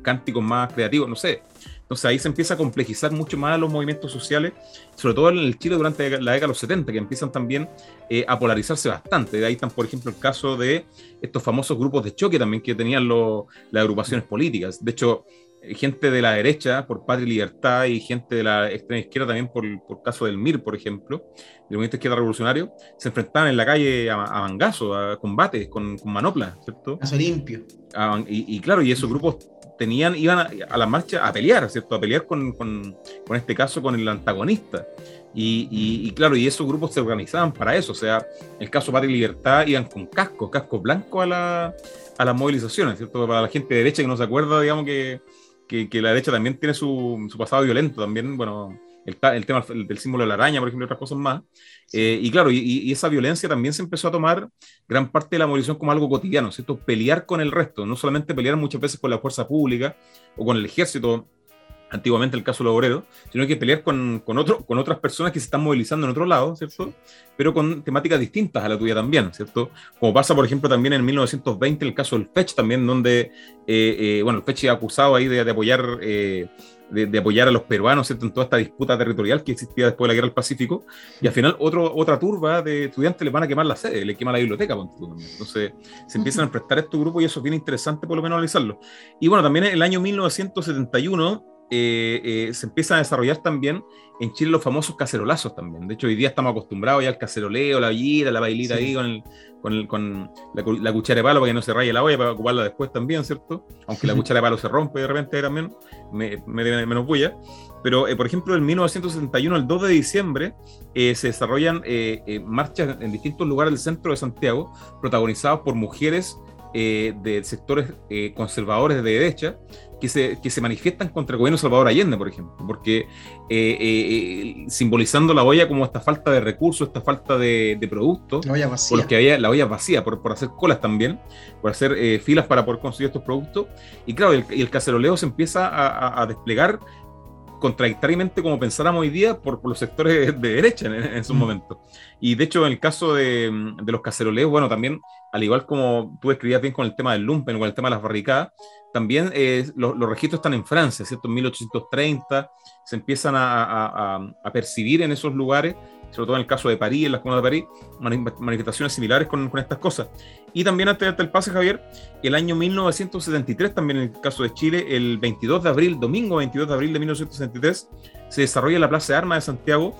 cánticos más creativos, no sé. Entonces ahí se empieza a complejizar mucho más los movimientos sociales, sobre todo en el Chile durante la década de los 70, que empiezan también eh, a polarizarse bastante. De ahí están, por ejemplo, el caso de estos famosos grupos de choque también que tenían las agrupaciones políticas. De hecho, gente de la derecha por Patria y Libertad y gente de la extrema izquierda también por, por caso del MIR, por ejemplo, del movimiento izquierda revolucionario, se enfrentaban en la calle a, a mangazos, a combates con, con manoplas, ¿cierto? A limpio. y, y, claro, y esos grupos tenían, iban a, a la marcha a pelear, ¿cierto? A pelear con, con, con este caso con el antagonista. Y, y, y, claro, y esos grupos se organizaban para eso. O sea, el caso Patria y Libertad iban con cascos, cascos blancos a, la, a las movilizaciones, ¿cierto? Para la gente de derecha que no se acuerda, digamos que que, que, la derecha también tiene su, su pasado violento, también, bueno, el, el tema del símbolo de la araña, por ejemplo, y otras cosas más. Eh, y claro, y, y, esa violencia también se empezó a tomar gran parte de la movilización como algo cotidiano, ¿cierto? Pelear con el resto, no solamente pelear muchas veces con la fuerza pública o con el ejército, antiguamente el caso obreros, sino que pelear con, con, otro, con otras personas que se están movilizando en otro lado, ¿cierto? Pero con temáticas distintas a la tuya también, ¿cierto? Como pasa, por ejemplo, también en 1920 el caso del FECH también, donde, eh, eh, bueno, el FECH ha acusado ahí de, de apoyar... Eh, de, de, apoyar a los peruanos ¿cierto? en toda esta disputa territorial que existía después de la guerra del Pacífico, y al final otro, otra turba de estudiantes le van a quemar la sede, le quema la biblioteca. Entonces se empiezan a prestar estos grupos y eso es bien interesante por lo menos analizarlo. Y bueno, también en el año 1971 eh, eh, se empiezan a desarrollar también en Chile los famosos cacerolazos también. De hecho, hoy día estamos acostumbrados ya al caceroleo, la villita, la bailita sí. ahí con, el, con, el, con la, la, cuchara de palo para que no se raye la olla, para ocuparla después también, ¿cierto? Aunque la cuchara de palo se rompe de repente también, me, me, me menos bulla. Pero, eh, por ejemplo, en 1971, el 2 de diciembre, eh, se desarrollan eh, marchas en distintos lugares del centro de Santiago, protagonizadas por mujeres de sectores conservadores de derecha, que se, que se manifiestan contra el gobierno Salvador Allende, por ejemplo, porque eh, eh, simbolizando la olla como esta falta de recursos, esta falta de, de productos, la olla vacía, por los que había la olla vacía, por, por hacer colas también, por hacer eh, filas para poder conseguir estos productos, y claro, el, el caceroleo se empieza a, a, a desplegar contradictoriamente como pensáramos hoy día por, por los sectores de derecha en, en esos mm. momentos. Y de hecho, en el caso de, de, los caceroleos, bueno, también, al igual como tú escribías bien con el tema del lumpen, con el tema de las barricadas, también eh, los, los, registros están en Francia, ¿cierto? En 1830 se empiezan a, a, a, percibir en esos lugares, sobre todo en el caso de París, en las comunas de París, manifestaciones similares con, con estas cosas. Y también hasta, hasta, el pase, Javier, el año 1973, también en el caso de Chile, el 22 de abril, domingo 22 de abril de 1973, se desarrolla en la Plaza de Armas de Santiago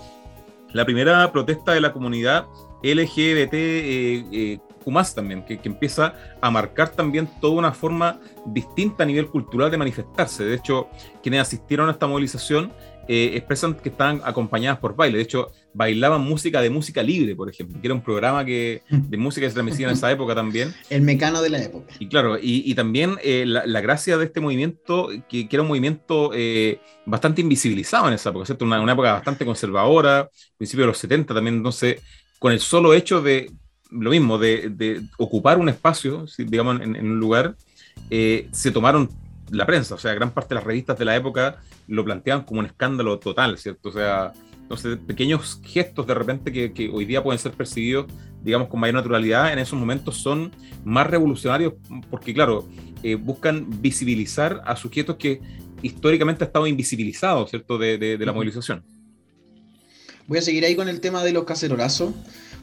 la primera protesta de la comunidad LGBT eh, eh, Kumas también, que, que, empieza a marcar también toda una forma distinta a nivel cultural de manifestarse. De hecho, quienes asistieron a esta movilización eh, expresan que estaban acompañadas por baile. De hecho, bailaban música de música libre, por ejemplo, que era un programa que, de música que se transmitía en esa época también. El mecano de la época. Y claro, y, y también eh, la, la, gracia de este movimiento, que, que era un movimiento eh, bastante invisibilizado en esa época, ¿cierto? Una, una época bastante conservadora, principio de los 70 también, entonces, con el solo hecho de lo mismo, de, de ocupar un espacio, digamos, en, en un lugar, eh, se tomaron la prensa, o sea, gran parte de las revistas de la época lo planteaban como un escándalo total, ¿cierto? O sea, entonces, pequeños gestos de repente que, que, hoy día pueden ser percibidos, digamos, con mayor naturalidad, en esos momentos son más revolucionarios porque, claro, eh, buscan visibilizar a sujetos que históricamente han estado invisibilizados, ¿cierto?, de, de, de la movilización. Voy a seguir ahí con el tema de los cacerolazos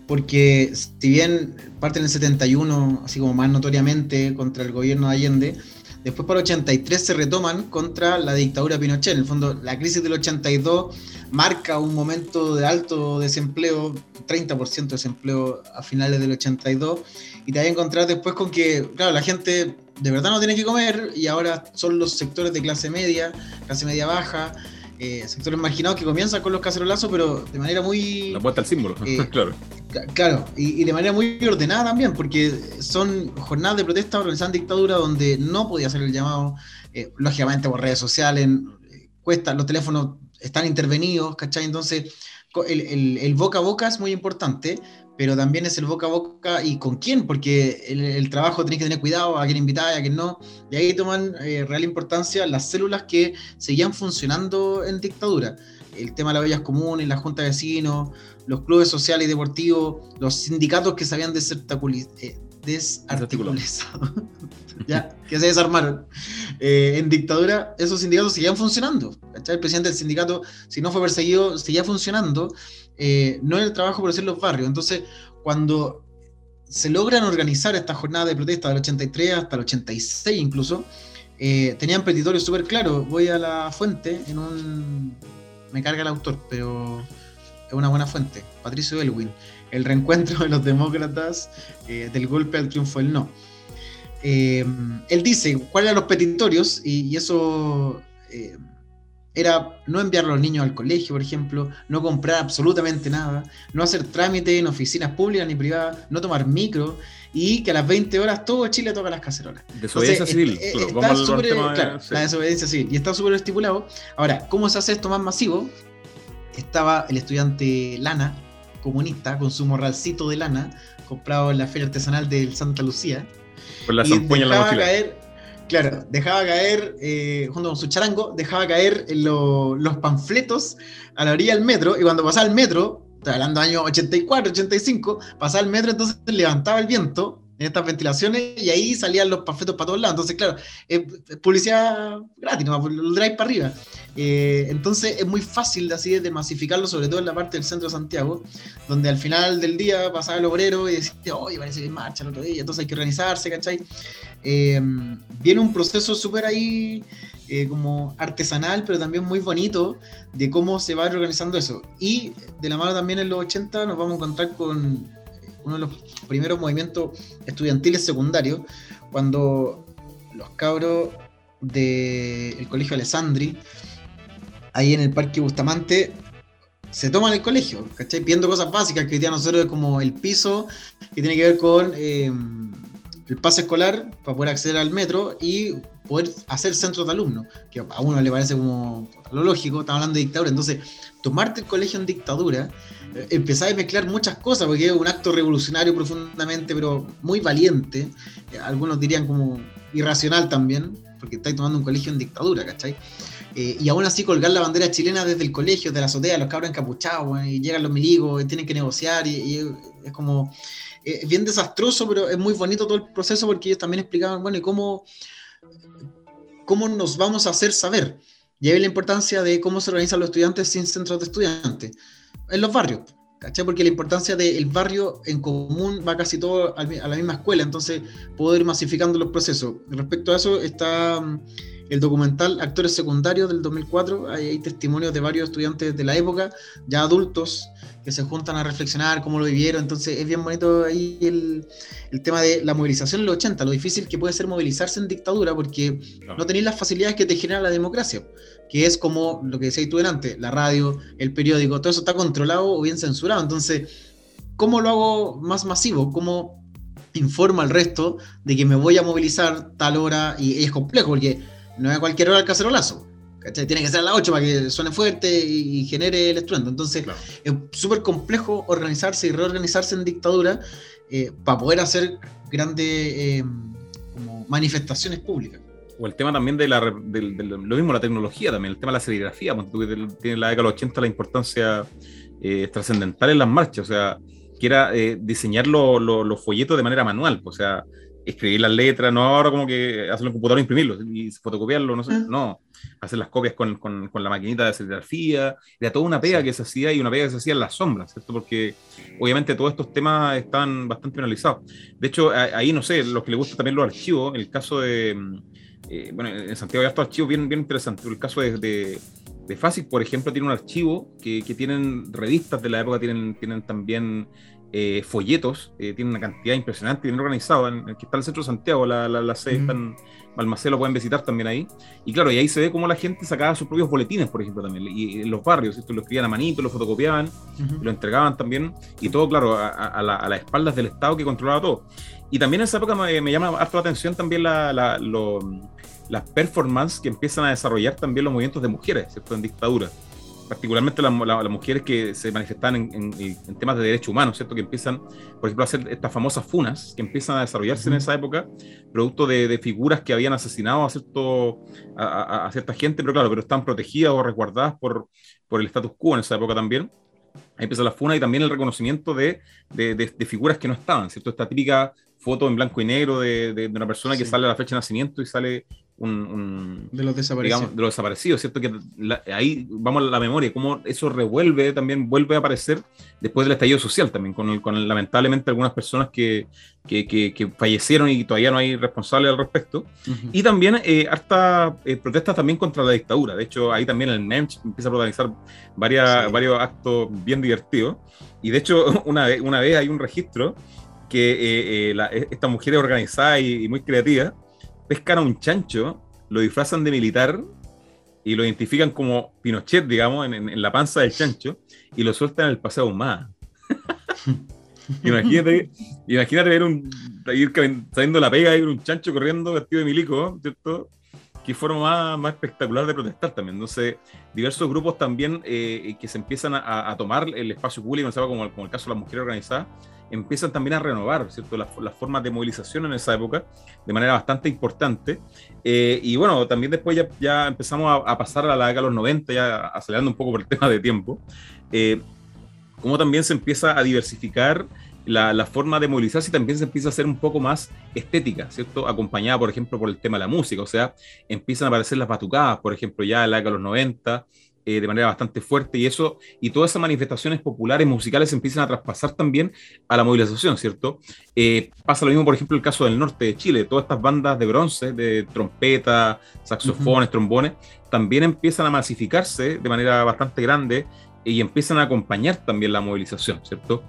porque si bien parte en el 71, así como más notoriamente contra el gobierno de Allende, después por 83 se retoman contra la dictadura Pinochet. En el fondo, la crisis del 82 marca un momento de alto desempleo, 30% de desempleo a finales del 82, y te vas a encontrar después con que, claro, la gente de verdad no tiene que comer y ahora son los sectores de clase media, clase media baja, eh, sectores marginados que comienzan con los cacerolazos, pero de manera muy... La puesta al símbolo, eh, claro. Claro, y, de manera muy ordenada también, porque son jornadas de protesta organizadas en dictadura donde no podía hacer el llamado, eh, lógicamente por redes sociales, cuesta, los teléfonos están intervenidos, ¿cachai? Entonces, el, boca a boca es muy importante, pero también es el boca a boca y con quién, porque el, trabajo tenés que tener cuidado a quién invitar, a quién no. Y ahí toman eh, real importancia las células que seguían funcionando en dictadura. El tema de las bellas comunes, la junta de vecinos, los clubes sociales y deportivos, los sindicatos que se habían eh, desarticulado, ya, que se desarmaron. Eh, en dictadura, esos sindicatos seguían funcionando. El presidente del sindicato, si no fue perseguido, seguía funcionando eh, no en el trabajo por hacer los barrios. Entonces, cuando se logran organizar esta jornada de protesta del 83 hasta el 86 incluso, eh, tenían petitorios súper claros. Voy a la fuente en un... Me carga el autor, pero es una buena fuente. Patricio Elwin. El reencuentro de los demócratas eh, del golpe al triunfo del no. él dice cuáles eran los petitorios y eso era no enviar a los niños al colegio, por ejemplo, no comprar absolutamente nada, no hacer trámite en oficinas públicas ni privadas, no tomar micro y que a las 20 horas todo Chile toca las cacerolas. Desobediencia civil. está super, claro, la desobediencia civil. Y está súper estipulado. Ahora, ¿cómo se hace esto más masivo? Estaba el estudiante Lana, comunista, con su morralcito de lana, comprado en la feria artesanal del Santa Lucía. Con la zampoña en la mochila. caer Claro, dejaba caer, eh, junto con su charango, dejaba caer los panfletos a la orilla del metro, y cuando pasaba el metro, hablando de años 84, 85, pasaba el metro, entonces levantaba el viento en estas ventilaciones y ahí salían los panfletos para todos lados. Entonces, claro, es publicidad gratis, ¿no? el drive para arriba. Eh, entonces es muy fácil de así de masificarlo, sobre todo en la parte del centro de Santiago, donde al final del día pasaba el obrero y decía, oye, parece que marcha el otro día, entonces hay que organizarse, ¿cachai? Eh, viene un proceso súper ahí eh, como artesanal, pero también muy bonito de cómo se va organizando eso. Y de la mano también en los 80 nos vamos a encontrar con uno de los primeros movimientos estudiantiles secundarios, cuando los cabros del Colegio Alessandri, ahí en el Parque Bustamante, se toman el colegio, ¿cachai? Viendo cosas básicas que hoy día nosotros como el piso, que tiene que ver con eh, el pase escolar para poder acceder al metro y poder hacer centros de alumnos, que a uno le parece como lo lógico, estamos hablando de dictadura, entonces tomarte el colegio en dictadura, eh, empezar a mezclar muchas cosas, porque es un acto revolucionario profundamente, pero muy valiente, eh, algunos dirían como irracional también, porque estáis tomando un colegio en dictadura, ¿cachai? Eh, y aún así colgar la bandera chilena desde el colegio, desde la azotea, los cabros encapuchados, y llegan los miligos, y tienen que negociar, y es como es bien desastroso, pero es muy bonito todo el proceso porque ellos también explicaban, bueno, y cómo, cómo nos vamos a hacer saber. Y ahí la importancia de cómo se organizan los estudiantes sin centros de estudiantes, en los barrios. ¿cachai? Porque la importancia del barrio en común va casi todo a la misma escuela, entonces poder ir masificando los procesos. Respecto a eso está mm, el documental Actores Secundarios del 2004, hay testimonios de varios estudiantes de la época, ya adultos, que se juntan a reflexionar cómo lo vivieron. Entonces es bien bonito ahí el, el, tema de la movilización en los 80, lo difícil que puede ser movilizarse en dictadura porque no, tenéis las facilidades que te genera la democracia, que es como lo que decías tú antes, la radio, el periódico, todo eso está controlado o bien censurado. Entonces, ¿cómo lo hago más masivo? ¿Cómo informo al resto de que me voy a movilizar tal hora? Y, es complejo porque no es a cualquier hora el cacerolazo tiene que ser a las 8 para que suene fuerte y, genere el estruendo. Entonces, es súper complejo organizarse y reorganizarse en dictadura eh, para poder hacer grandes eh, manifestaciones públicas. O el tema también de, la, lo mismo, la tecnología también, el tema de la serigrafía, tiene la década de los 80 la importancia eh, trascendental en las marchas, o sea, que era diseñar los folletos de manera manual, o sea, escribir las letras, no ahora como que hacerlo en computador, imprimirlo y fotocopiarlo, no sé, ah. no, hacer las copias con, con, con, la maquinita de serigrafía, era toda una pega que se hacía y una pega que se hacía en las sombras, ¿cierto? Porque obviamente todos estos temas están bastante penalizados. De hecho, ahí no sé, los que les gustan también los archivos, el caso de, eh, bueno, en Santiago hay estos archivos bien, bien interesantes, el caso de, de, de por ejemplo, tiene un archivo que, que tienen revistas de la época, tienen, tienen también eh, folletos, eh, tiene una cantidad impresionante, bien organizado, en, que está el centro de Santiago, la, la, la sede está en Balmaceda, lo pueden visitar también ahí. Y claro, y ahí se ve cómo la gente sacaba sus propios boletines, por ejemplo, también, y, en los barrios, esto lo escribían a manito, lo fotocopiaban, lo entregaban también, y todo, claro, a, a, la, a, las espaldas del Estado que controlaba todo. Y también en esa época me, me llama harto la atención también la, la, las performances que empiezan a desarrollar también los movimientos de mujeres, ¿cierto? En dictadura particularmente las, mujeres que se manifestan en, temas de derechos humanos, ¿cierto? Que empiezan, por ejemplo, a hacer estas famosas funas, que empiezan a desarrollarse en esa época, producto de, figuras que habían asesinado a, cierto, a, cierta gente, pero claro, pero están protegidas o resguardadas por, por el status quo en esa época también. Ahí empieza la funa y también el reconocimiento de, de, figuras que no estaban, ¿cierto? Esta típica foto en blanco y negro de, una persona que sale a la fecha de nacimiento y sale de los desaparecidos. de los desaparecidos, ¿cierto? Que ahí vamos a la memoria, cómo eso revuelve, también vuelve a aparecer después del estallido social también, con, con lamentablemente algunas personas que, que, que, fallecieron y todavía no hay responsables al respecto. Y también eh, harta eh, protestas también contra la dictadura. De hecho, ahí también el MEMCH empieza a protagonizar varias, varios actos bien divertidos. Y de hecho, una vez, una vez hay un registro que eh, eh esta mujer es organizada y, y muy creativa pescan a un chancho, lo disfrazan de militar y lo identifican como Pinochet, digamos, en, la panza del chancho y lo sueltan en el paseo más. imagínate, imagínate ver un, ir saliendo la pega y ver un chancho corriendo vestido de milico, ¿cierto? Qué forma más, espectacular de protestar también. Entonces, diversos grupos también eh, que se empiezan a, tomar el espacio público, como, como el caso de las mujeres organizadas, empiezan también a renovar ¿cierto? Las, formas de movilización en esa época de manera bastante importante. Eh, y bueno, también después ya, empezamos a, pasar a la década de los 90, ya acelerando un poco por el tema de tiempo, eh, como también se empieza a diversificar la, la, forma de movilizarse y también se empieza a hacer un poco más estética, ¿cierto? Acompañada, por ejemplo, por el tema de la música, o sea, empiezan a aparecer las batucadas, por ejemplo, ya en la década de los 90, eh, de manera bastante fuerte y eso, y todas esas manifestaciones populares musicales empiezan a traspasar también a la movilización, ¿cierto? Eh, pasa lo mismo, por ejemplo, el caso del norte de Chile, todas estas bandas de bronce, de trompeta, saxofones, trombones, también empiezan a masificarse de manera bastante grande y empiezan a acompañar también la movilización, ¿cierto?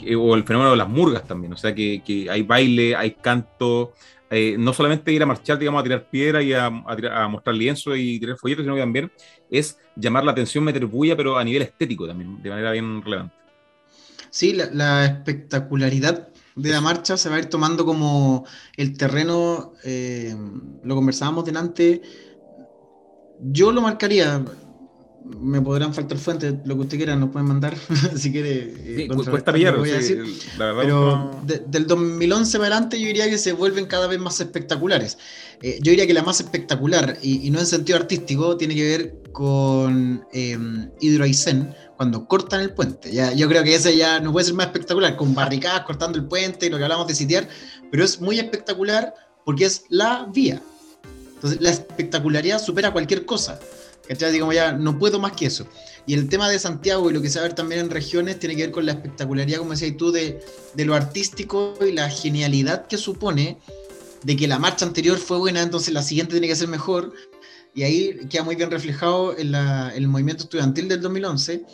Eh, o el fenómeno de las murgas también, o sea que, que hay baile, hay canto, eh, no solamente ir a marchar, digamos, a tirar piedra y a, mostrar lienzo y tirar folletos, sino que también es llamar la atención, meter bulla, pero a nivel estético también, de manera bien relevante. Sí, la, espectacularidad de la marcha se va a ir tomando como el terreno, eh, lo conversábamos delante, yo lo marcaría, me podrán faltar fuentes, lo que usted quiera, nos pueden mandar si quiere. Eh, cuesta pillar, Pero del 2011 para adelante yo diría que se vuelven cada vez más espectaculares. Eh, yo diría que la más espectacular, y, no en sentido artístico, tiene que ver con eh, Hidro cuando cortan el puente. Ya, yo creo que ese ya no puede ser más espectacular, con barricadas cortando el puente y lo que hablamos de sitiar, pero es muy espectacular porque es la vía. Entonces la espectacularidad supera cualquier cosa. ¿Cachai? Digamos, ya no puedo más que eso. Y el tema de Santiago y lo que se va a ver también en regiones tiene que ver con la espectacularidad, como decías tú, de, de lo artístico y la genialidad que supone de que la marcha anterior fue buena, entonces la siguiente tiene que ser mejor. Y ahí queda muy bien reflejado en, el movimiento estudiantil del 2011.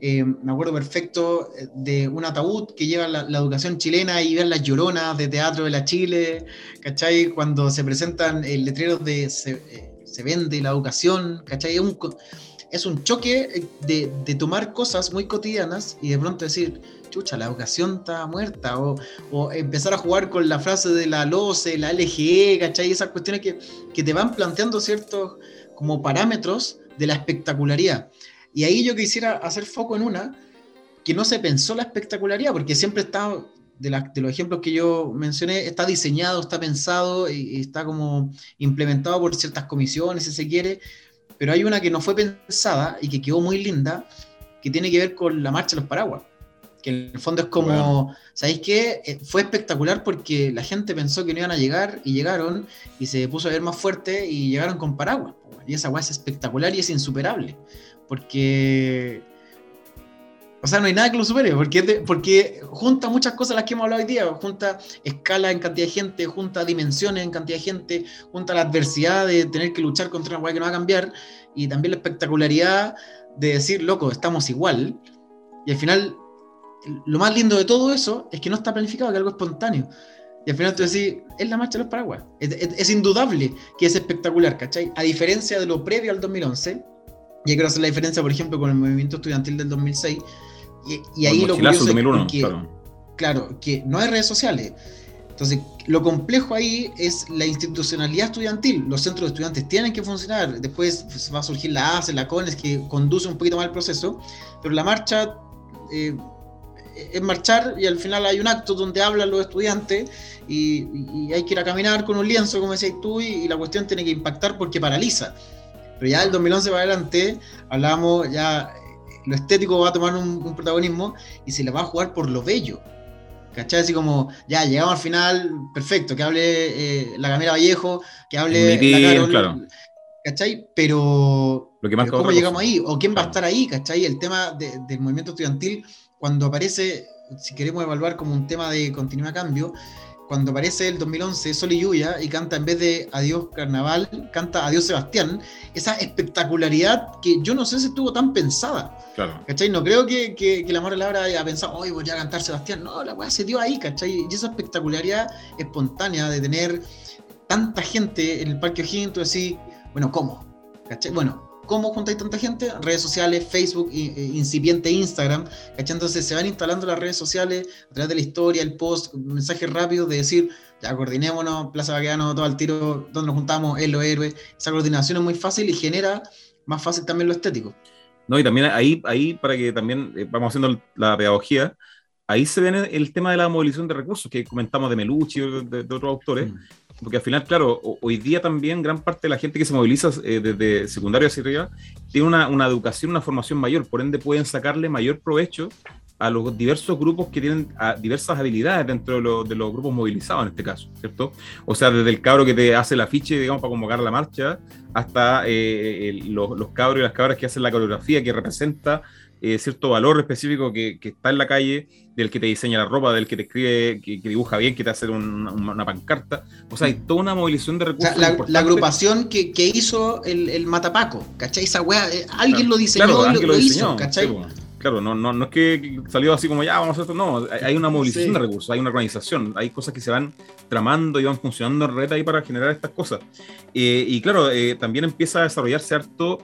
Eh, me acuerdo perfecto de un ataúd que lleva la, educación chilena y ver las lloronas de teatro de la Chile, ¿cachai? Cuando se presentan eh, letreros de... Eh, se vende la educación, ¿cachai? Es un, es un choque de, de, tomar cosas muy cotidianas y de pronto decir, chucha, la educación está muerta, o, o empezar a jugar con la frase de la LOCE, la LGE, ¿cachai? Esas cuestiones que, que te van planteando ciertos como parámetros de la espectacularidad. Y ahí yo quisiera hacer foco en una que no se pensó la espectacularidad, porque siempre está de, los ejemplos que yo mencioné, está diseñado, está pensado y, está como implementado por ciertas comisiones, si se quiere, pero hay una que no fue pensada y que quedó muy linda, que tiene que ver con la marcha de los paraguas. Que en el fondo es como, ¿sabéis qué? Eh, fue espectacular porque la gente pensó que no iban a llegar y llegaron y se puso a ver más fuerte y llegaron con paraguas. Y esa guay es espectacular y es insuperable. Porque o sea, no hay nada que lo supere, porque, porque junta muchas cosas las que hemos hablado hoy día, junta escala en cantidad de gente, junta dimensiones en cantidad de gente, junta la adversidad de tener que luchar contra una hueá que no va a cambiar, y también la espectacularidad de decir, loco, estamos igual, y al final lo más lindo de todo eso es que no está planificado, que algo espontáneo. Y al final tú decís, es la marcha de los paraguas. Es, indudable que es espectacular, ¿cachai? A diferencia de lo previo al 2011, y que hacer la diferencia, por ejemplo, con el movimiento estudiantil del 2006, y, ahí lo curioso es que, claro. que no hay redes sociales. Entonces, lo complejo ahí es la institucionalidad estudiantil. Los centros de estudiantes tienen que funcionar. Después va a surgir la ACE, la CONES, que conduce un poquito más el proceso. Pero la marcha eh, es marchar y al final hay un acto donde hablan los estudiantes y, hay que ir a caminar con un lienzo, como decías tú, y, la cuestión tiene que impactar porque paraliza. Pero ya del 2011 para adelante hablamos ya, lo estético va a tomar un, protagonismo y se le va a jugar por lo bello. ¿Cachai? Así como, ya llegamos al final, perfecto, que hable eh, la Camila Vallejo, que hable la claro. ¿cachai? Pero, lo que más ¿cómo llegamos ahí? ¿O quién va a estar ahí? ¿cachai? El tema del movimiento estudiantil, cuando aparece, si queremos evaluar como un tema de continuidad cambio, cuando aparece el 2011 Sol y Lluvia y canta en vez de Adiós Carnaval, canta Adiós Sebastián, esa espectacularidad que yo no sé si estuvo tan pensada. Claro. ¿Cachai? No creo que, que, que la Mora Laura haya pensado, hoy voy a cantar Sebastián. No, la weá se dio ahí, ¿cachai? Y esa espectacularidad espontánea de tener tanta gente en el Parque O'Higgins, tú decís, bueno, ¿cómo? ¿Cachai? Bueno, ¿Cómo juntáis tanta gente? Redes sociales, Facebook, e incipiente Instagram. ¿cachai? Entonces se van instalando las redes sociales a través de la historia, el post, mensajes rápidos de decir, ya coordinémonos, Plaza Baqueano, todo al tiro, donde nos juntamos, es lo héroe. Esa coordinación es muy fácil y genera más fácil también lo estético. No, y también ahí, ahí para que también eh, vamos haciendo la pedagogía, ahí se ve el tema de la movilización de recursos que comentamos de Melucci y de, otros autores, mm. Porque al final, claro, hoy día también gran parte de la gente que se moviliza eh, desde secundaria hacia arriba tiene una, una, educación, una formación mayor, por ende pueden sacarle mayor provecho a los diversos grupos que tienen diversas habilidades dentro de, los grupos movilizados en este caso, ¿cierto? O sea, desde el cabro que te hace el afiche, digamos, para convocar la marcha, hasta eh, los, los cabros y las cabras que hacen la coreografía que representa eh, cierto valor específico que, que, está en la calle, del que te diseña la ropa, del que te escribe, que, dibuja bien, que te hace una, pancarta. O sea, hay toda una movilización de recursos. la, agrupación que, que hizo el, el, Matapaco, ¿cachai? Esa weá, eh, alguien lo diseñó alguien lo, hizo, ¿cachai? Claro, no, no, no es que salió así como ya vamos a hacer esto, no, hay una movilización de recursos, hay una organización, hay cosas que se van tramando y van funcionando en red ahí para generar estas cosas. Eh, y claro, también empieza a desarrollarse harto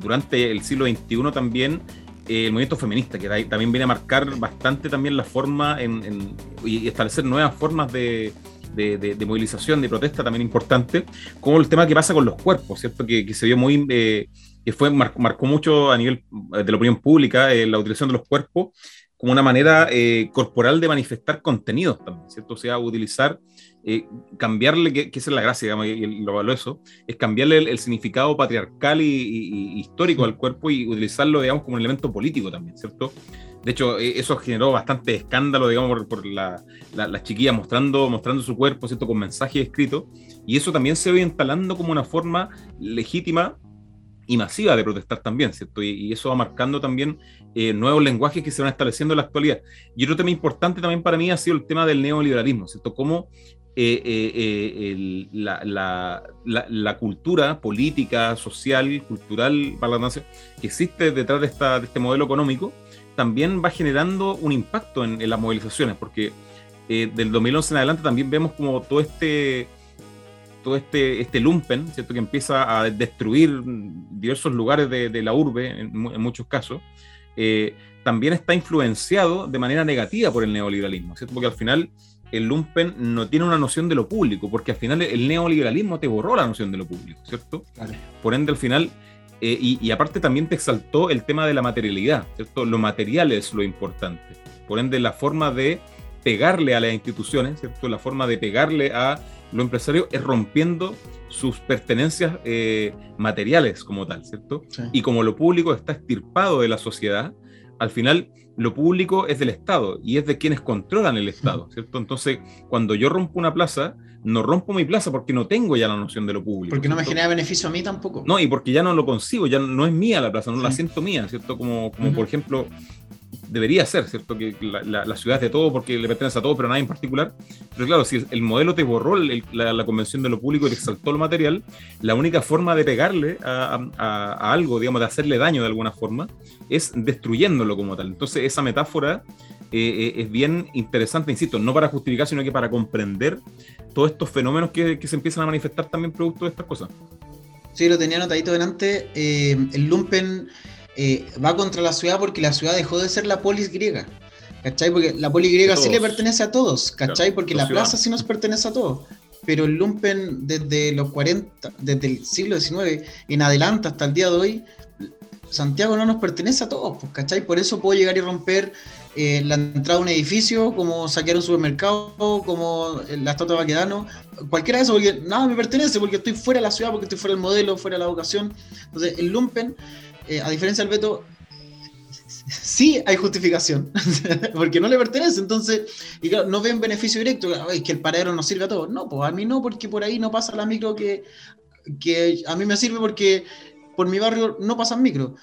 durante el siglo XXI también eh, el movimiento feminista, que también viene a marcar bastante también la forma en, y establecer nuevas formas de, de, movilización, de protesta también importante, como el tema que pasa con los cuerpos, ¿cierto? Que, se vio muy, eh, que fue, marcó mucho a nivel de la opinión pública eh, la utilización de los cuerpos como una manera corporal de manifestar contenidos también, ¿cierto? O sea, utilizar eh, cambiarle, que, que, esa es la gracia, digamos, y, lo valoro eso, es cambiarle el, significado patriarcal y, histórico al cuerpo y utilizarlo, digamos, como un elemento político también, ¿cierto? De hecho, e, eso generó bastante escándalo, digamos, por, las chiquillas mostrando, mostrando su cuerpo, ¿cierto? Con mensajes escritos. Y eso también se ve instalando como una forma legítima y masiva de protestar también, ¿cierto? Y, eso va marcando también eh, nuevos lenguajes que se van estableciendo en la actualidad. Y otro tema importante también para mí ha sido el tema del neoliberalismo, ¿cierto? Cómo eh, eh, eh, la, cultura política, social, cultural, para la que existe detrás de, esta, de este modelo económico, también va generando un impacto en, las movilizaciones, porque del 2011 en adelante también vemos como todo este todo este, este lumpen, ¿cierto? que empieza a destruir diversos lugares de, la urbe, en, muchos casos, también está influenciado de manera negativa por el neoliberalismo, ¿cierto? porque al final el lumpen no tiene una noción de lo público, porque al final el neoliberalismo te borró la noción de lo público, ¿cierto? Por ende, al final, eh, y, aparte también te exaltó el tema de la materialidad, ¿cierto? Lo material es lo importante. Por ende, la forma de pegarle a las instituciones, ¿cierto? La forma de pegarle a lo empresario es rompiendo sus pertenencias eh, materiales como tal, ¿cierto? Y como lo público está estirpado de la sociedad, al final lo público es del Estado y es de quienes controlan el Estado, ¿cierto? Entonces, cuando yo rompo una plaza, no rompo mi plaza porque no tengo ya la noción de lo público. Porque no me genera beneficio a mí tampoco. No, y porque ya no lo consigo, ya no es mía la plaza, no la siento mía, ¿cierto? Como, como por ejemplo, debería ser, ¿cierto? Que la, ciudad es de todo porque le pertenece a todo, pero a nadie en particular. Pero claro, si el modelo te borró la, convención de lo público y te exaltó lo material, la única forma de pegarle a, algo, digamos, de hacerle daño de alguna forma, es destruyéndolo como tal. Entonces, esa metáfora eh, eh, es bien interesante, insisto, no para justificar, sino que para comprender todos estos fenómenos que, se empiezan a manifestar también producto de estas cosas. Sí, lo tenía anotadito delante. Eh, el lumpen eh, va contra la ciudad porque la ciudad dejó de ser la polis griega. ¿Cachai? Porque la polis griega sí le pertenece a todos, ¿cachai? porque la plaza sí nos pertenece a todos. Pero el lumpen desde los 40, desde el siglo XIX en adelante hasta el día de hoy, Santiago no nos pertenece a todos, pues, ¿cachai? Por eso puedo llegar y romper eh, la entrada de un edificio, como saquear un supermercado, como la estatua de Baquedano, cualquiera de eso, porque nada me pertenece, porque estoy fuera de la ciudad, porque estoy fuera del modelo, fuera de la vocación. Entonces, el lumpen eh, a diferencia del veto, sí hay justificación, porque no le pertenece, entonces, y claro, no ven beneficio directo, es que el paradero nos sirve a todos. No, pues a mí no, porque por ahí no pasa la micro que, a mí me sirve porque por mi barrio no pasan micro.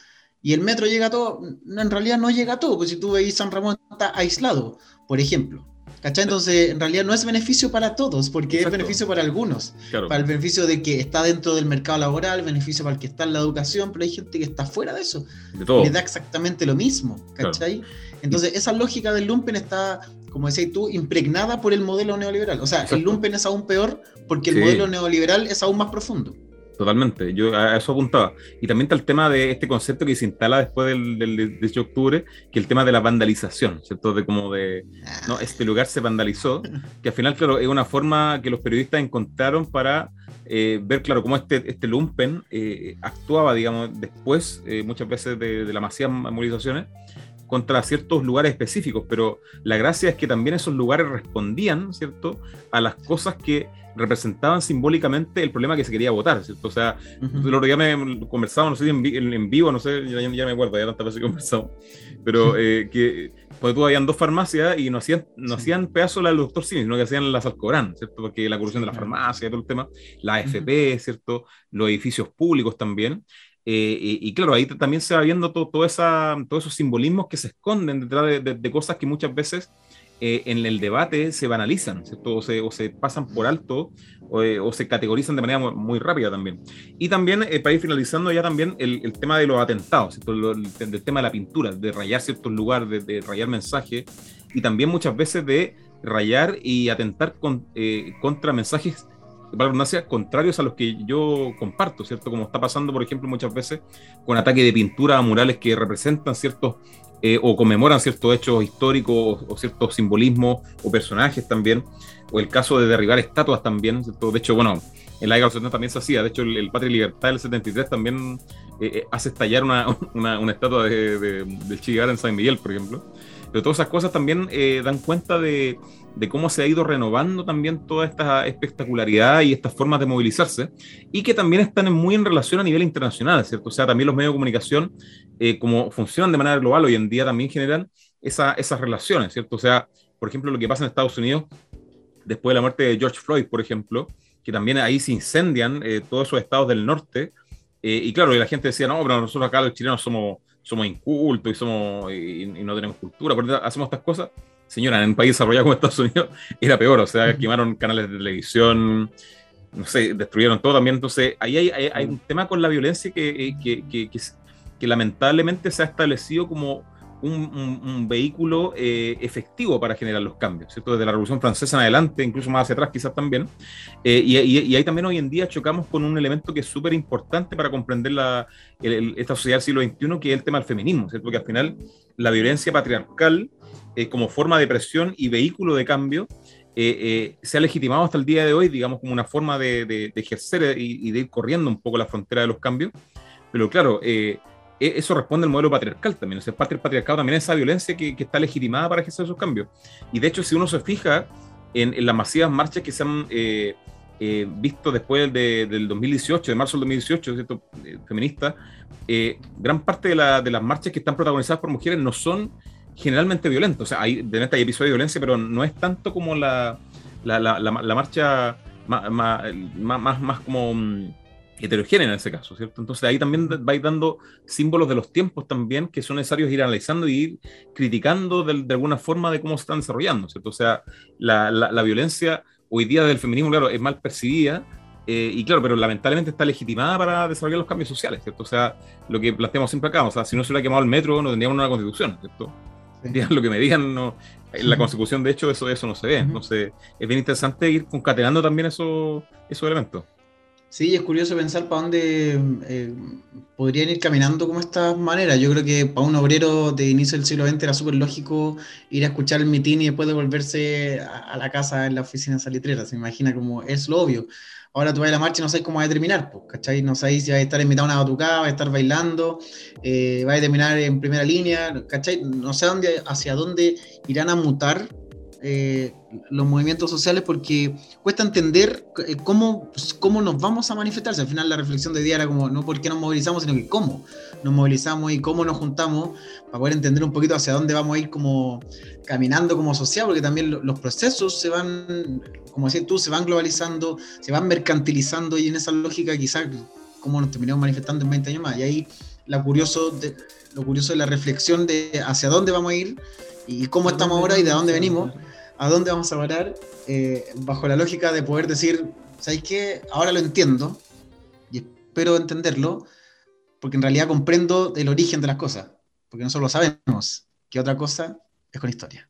Y el metro llega a todo, en realidad no llega a todo, pues si tú veis San Ramón está aislado, por ejemplo. ¿Cachai? Entonces, en realidad no es beneficio para todos, porque es beneficio para algunos. Para el beneficio de que está dentro del mercado laboral, beneficio para el que está en la educación, pero hay gente que está fuera de eso. De todo. Le da exactamente lo mismo. ¿Cachai? Entonces, esa lógica del lumpen está, como decías tú, impregnada por el modelo neoliberal. O sea, el lumpen es aún peor porque el modelo neoliberal es aún más profundo. Totalmente, yo a eso apuntaba. Y también está el tema de este concepto que se instala después del, del 18 de octubre, que el tema de la vandalización, ¿cierto? De como de, no, este lugar se vandalizó, que al final, claro, es una forma que los periodistas encontraron para eh, ver, claro, cómo este, este lumpen eh, actuaba, digamos, después, eh, muchas veces de, de las masivas movilizaciones, contra ciertos lugares específicos, pero la gracia es que también esos lugares respondían, ¿cierto?, a las cosas que representaban simbólicamente el problema que se quería votar, ¿cierto? O sea, uh lo que me conversaba, no sé, en, en, vivo, no sé, ya, ya, me acuerdo, ya tantas veces que conversado pero eh, que pues tú habían dos farmacias y no hacían, no hacían pedazo la del doctor Simi, sino que hacían las Alcobrán, ¿cierto? Porque la corrupción de la farmacia, todo el tema, la AFP, ¿cierto? Los edificios públicos también. Eh, y, claro, ahí también se va viendo todo, todo esa, todos esos simbolismos que se esconden detrás de, de cosas que muchas veces eh, en el debate se banalizan, O, se, o se pasan por alto eh, o, se categorizan de manera muy, rápida también. Y también, eh, para ir finalizando ya también, el, tema de los atentados, el, del tema de la pintura, de rayar ciertos lugares, de, rayar mensajes, y también muchas veces de rayar y atentar con, contra mensajes para contrarios a los que yo comparto, ¿cierto? Como está pasando, por ejemplo, muchas veces con ataque de pintura a murales que representan ciertos eh, o conmemoran ciertos hechos históricos o, ciertos simbolismos o personajes también, o el caso de derribar estatuas también. De hecho, bueno, en la década de los 70 también se hacía, de hecho, el, Patria y Libertad del 73 también eh, eh, hace estallar una, una, estatua de, de, del Che en San Miguel, por ejemplo. Pero todas esas cosas también dan cuenta de, de cómo se ha ido renovando también toda esta espectacularidad y estas formas de movilizarse, y que también están muy en relación a nivel internacional, ¿cierto? O sea, también los medios de comunicación, eh, como funcionan de manera global hoy en día, también generan esa, esas relaciones, ¿cierto? O sea, por ejemplo, lo que pasa en Estados Unidos después de la muerte de George Floyd, por ejemplo, que también ahí se incendian eh, todos esos estados del norte, eh, y claro, y la gente decía, no, pero nosotros acá los chilenos somos, somos incultos y, somos, y, y no tenemos cultura, pero hacemos estas cosas señora, en un país desarrollado como Estados Unidos era peor, o sea, quemaron canales de televisión, no sé, destruyeron todo también. Entonces, ahí hay, un tema con la violencia que, que, que, que, lamentablemente se ha establecido como un, vehículo eh, efectivo para generar los cambios, ¿cierto? Desde la Revolución Francesa en adelante, incluso más hacia atrás quizás también. Eh, y, y, ahí también hoy en día chocamos con un elemento que es súper importante para comprender la, esta sociedad del siglo XXI, que es el tema del feminismo, ¿cierto? Porque al final la violencia patriarcal eh, como forma de presión y vehículo de cambio, eh, eh, se ha legitimado hasta el día de hoy, digamos, como una forma de, ejercer y, de ir corriendo un poco la frontera de los cambios. Pero claro, e, eso responde al modelo patriarcal también. O sea, parte del patriarcado también es esa violencia que, está legitimada para ejercer esos cambios. Y de hecho, si uno se fija en, las masivas marchas que se han visto después del 2018, de marzo del 2018, ¿cierto? feministas, gran parte de, de las marchas que están protagonizadas por mujeres no son generalmente violento. O sea, hay, de hay episodios de violencia, pero no es tanto como la, la, la, la marcha más, más, más, como mm, heterogénea en ese caso, ¿cierto? Entonces ahí también vais dando símbolos de los tiempos también que son necesarios ir analizando y ir criticando de, alguna forma de cómo se están desarrollando, ¿cierto? O sea, la, la, violencia hoy día del feminismo, claro, es mal percibida, eh, y claro, pero lamentablemente está legitimada para desarrollar los cambios sociales, ¿cierto? O sea, lo que planteamos siempre acá, o sea, si no se hubiera quemado el metro, no tendríamos una constitución, ¿cierto? Digan lo que me digan, no, en la constitución, de hecho, eso, eso no se ve. Entonces, es bien interesante ir concatenando también esos, esos elementos. Sí, es curioso pensar para dónde eh, podrían ir caminando como estas maneras. Yo creo que para un obrero de inicio del siglo XX era súper lógico ir a escuchar el mitin y después devolverse a, la casa en la oficina salitrera. Se imagina como es lo obvio. Ahora tú vas a la marcha y no sabes cómo va a terminar, ¿cachai? No sabes si va a estar invitado a una batucada, va a estar bailando, eh, va a terminar en primera línea, ¿cachai? No sé hacia dónde irán a mutar eh, los movimientos sociales porque cuesta entender eh, cómo, pues, cómo nos vamos a manifestar. al final la reflexión de día era como no por qué nos movilizamos, sino que cómo nos movilizamos y cómo nos juntamos para poder entender un poquito hacia dónde vamos a ir como caminando como sociedad, porque también los procesos se van, como decías tú, se van globalizando, se van mercantilizando y en esa lógica quizás cómo nos terminamos manifestando en 20 años más. Y ahí curioso de, lo curioso de la reflexión de hacia dónde vamos a ir y cómo estamos ahora y de dónde venimos a dónde vamos a parar, eh, bajo la lógica de poder decir, ¿sabéis qué? Ahora lo entiendo y espero entenderlo, porque en realidad comprendo el origen de las cosas, porque nosotros lo sabemos, que otra cosa es con historia.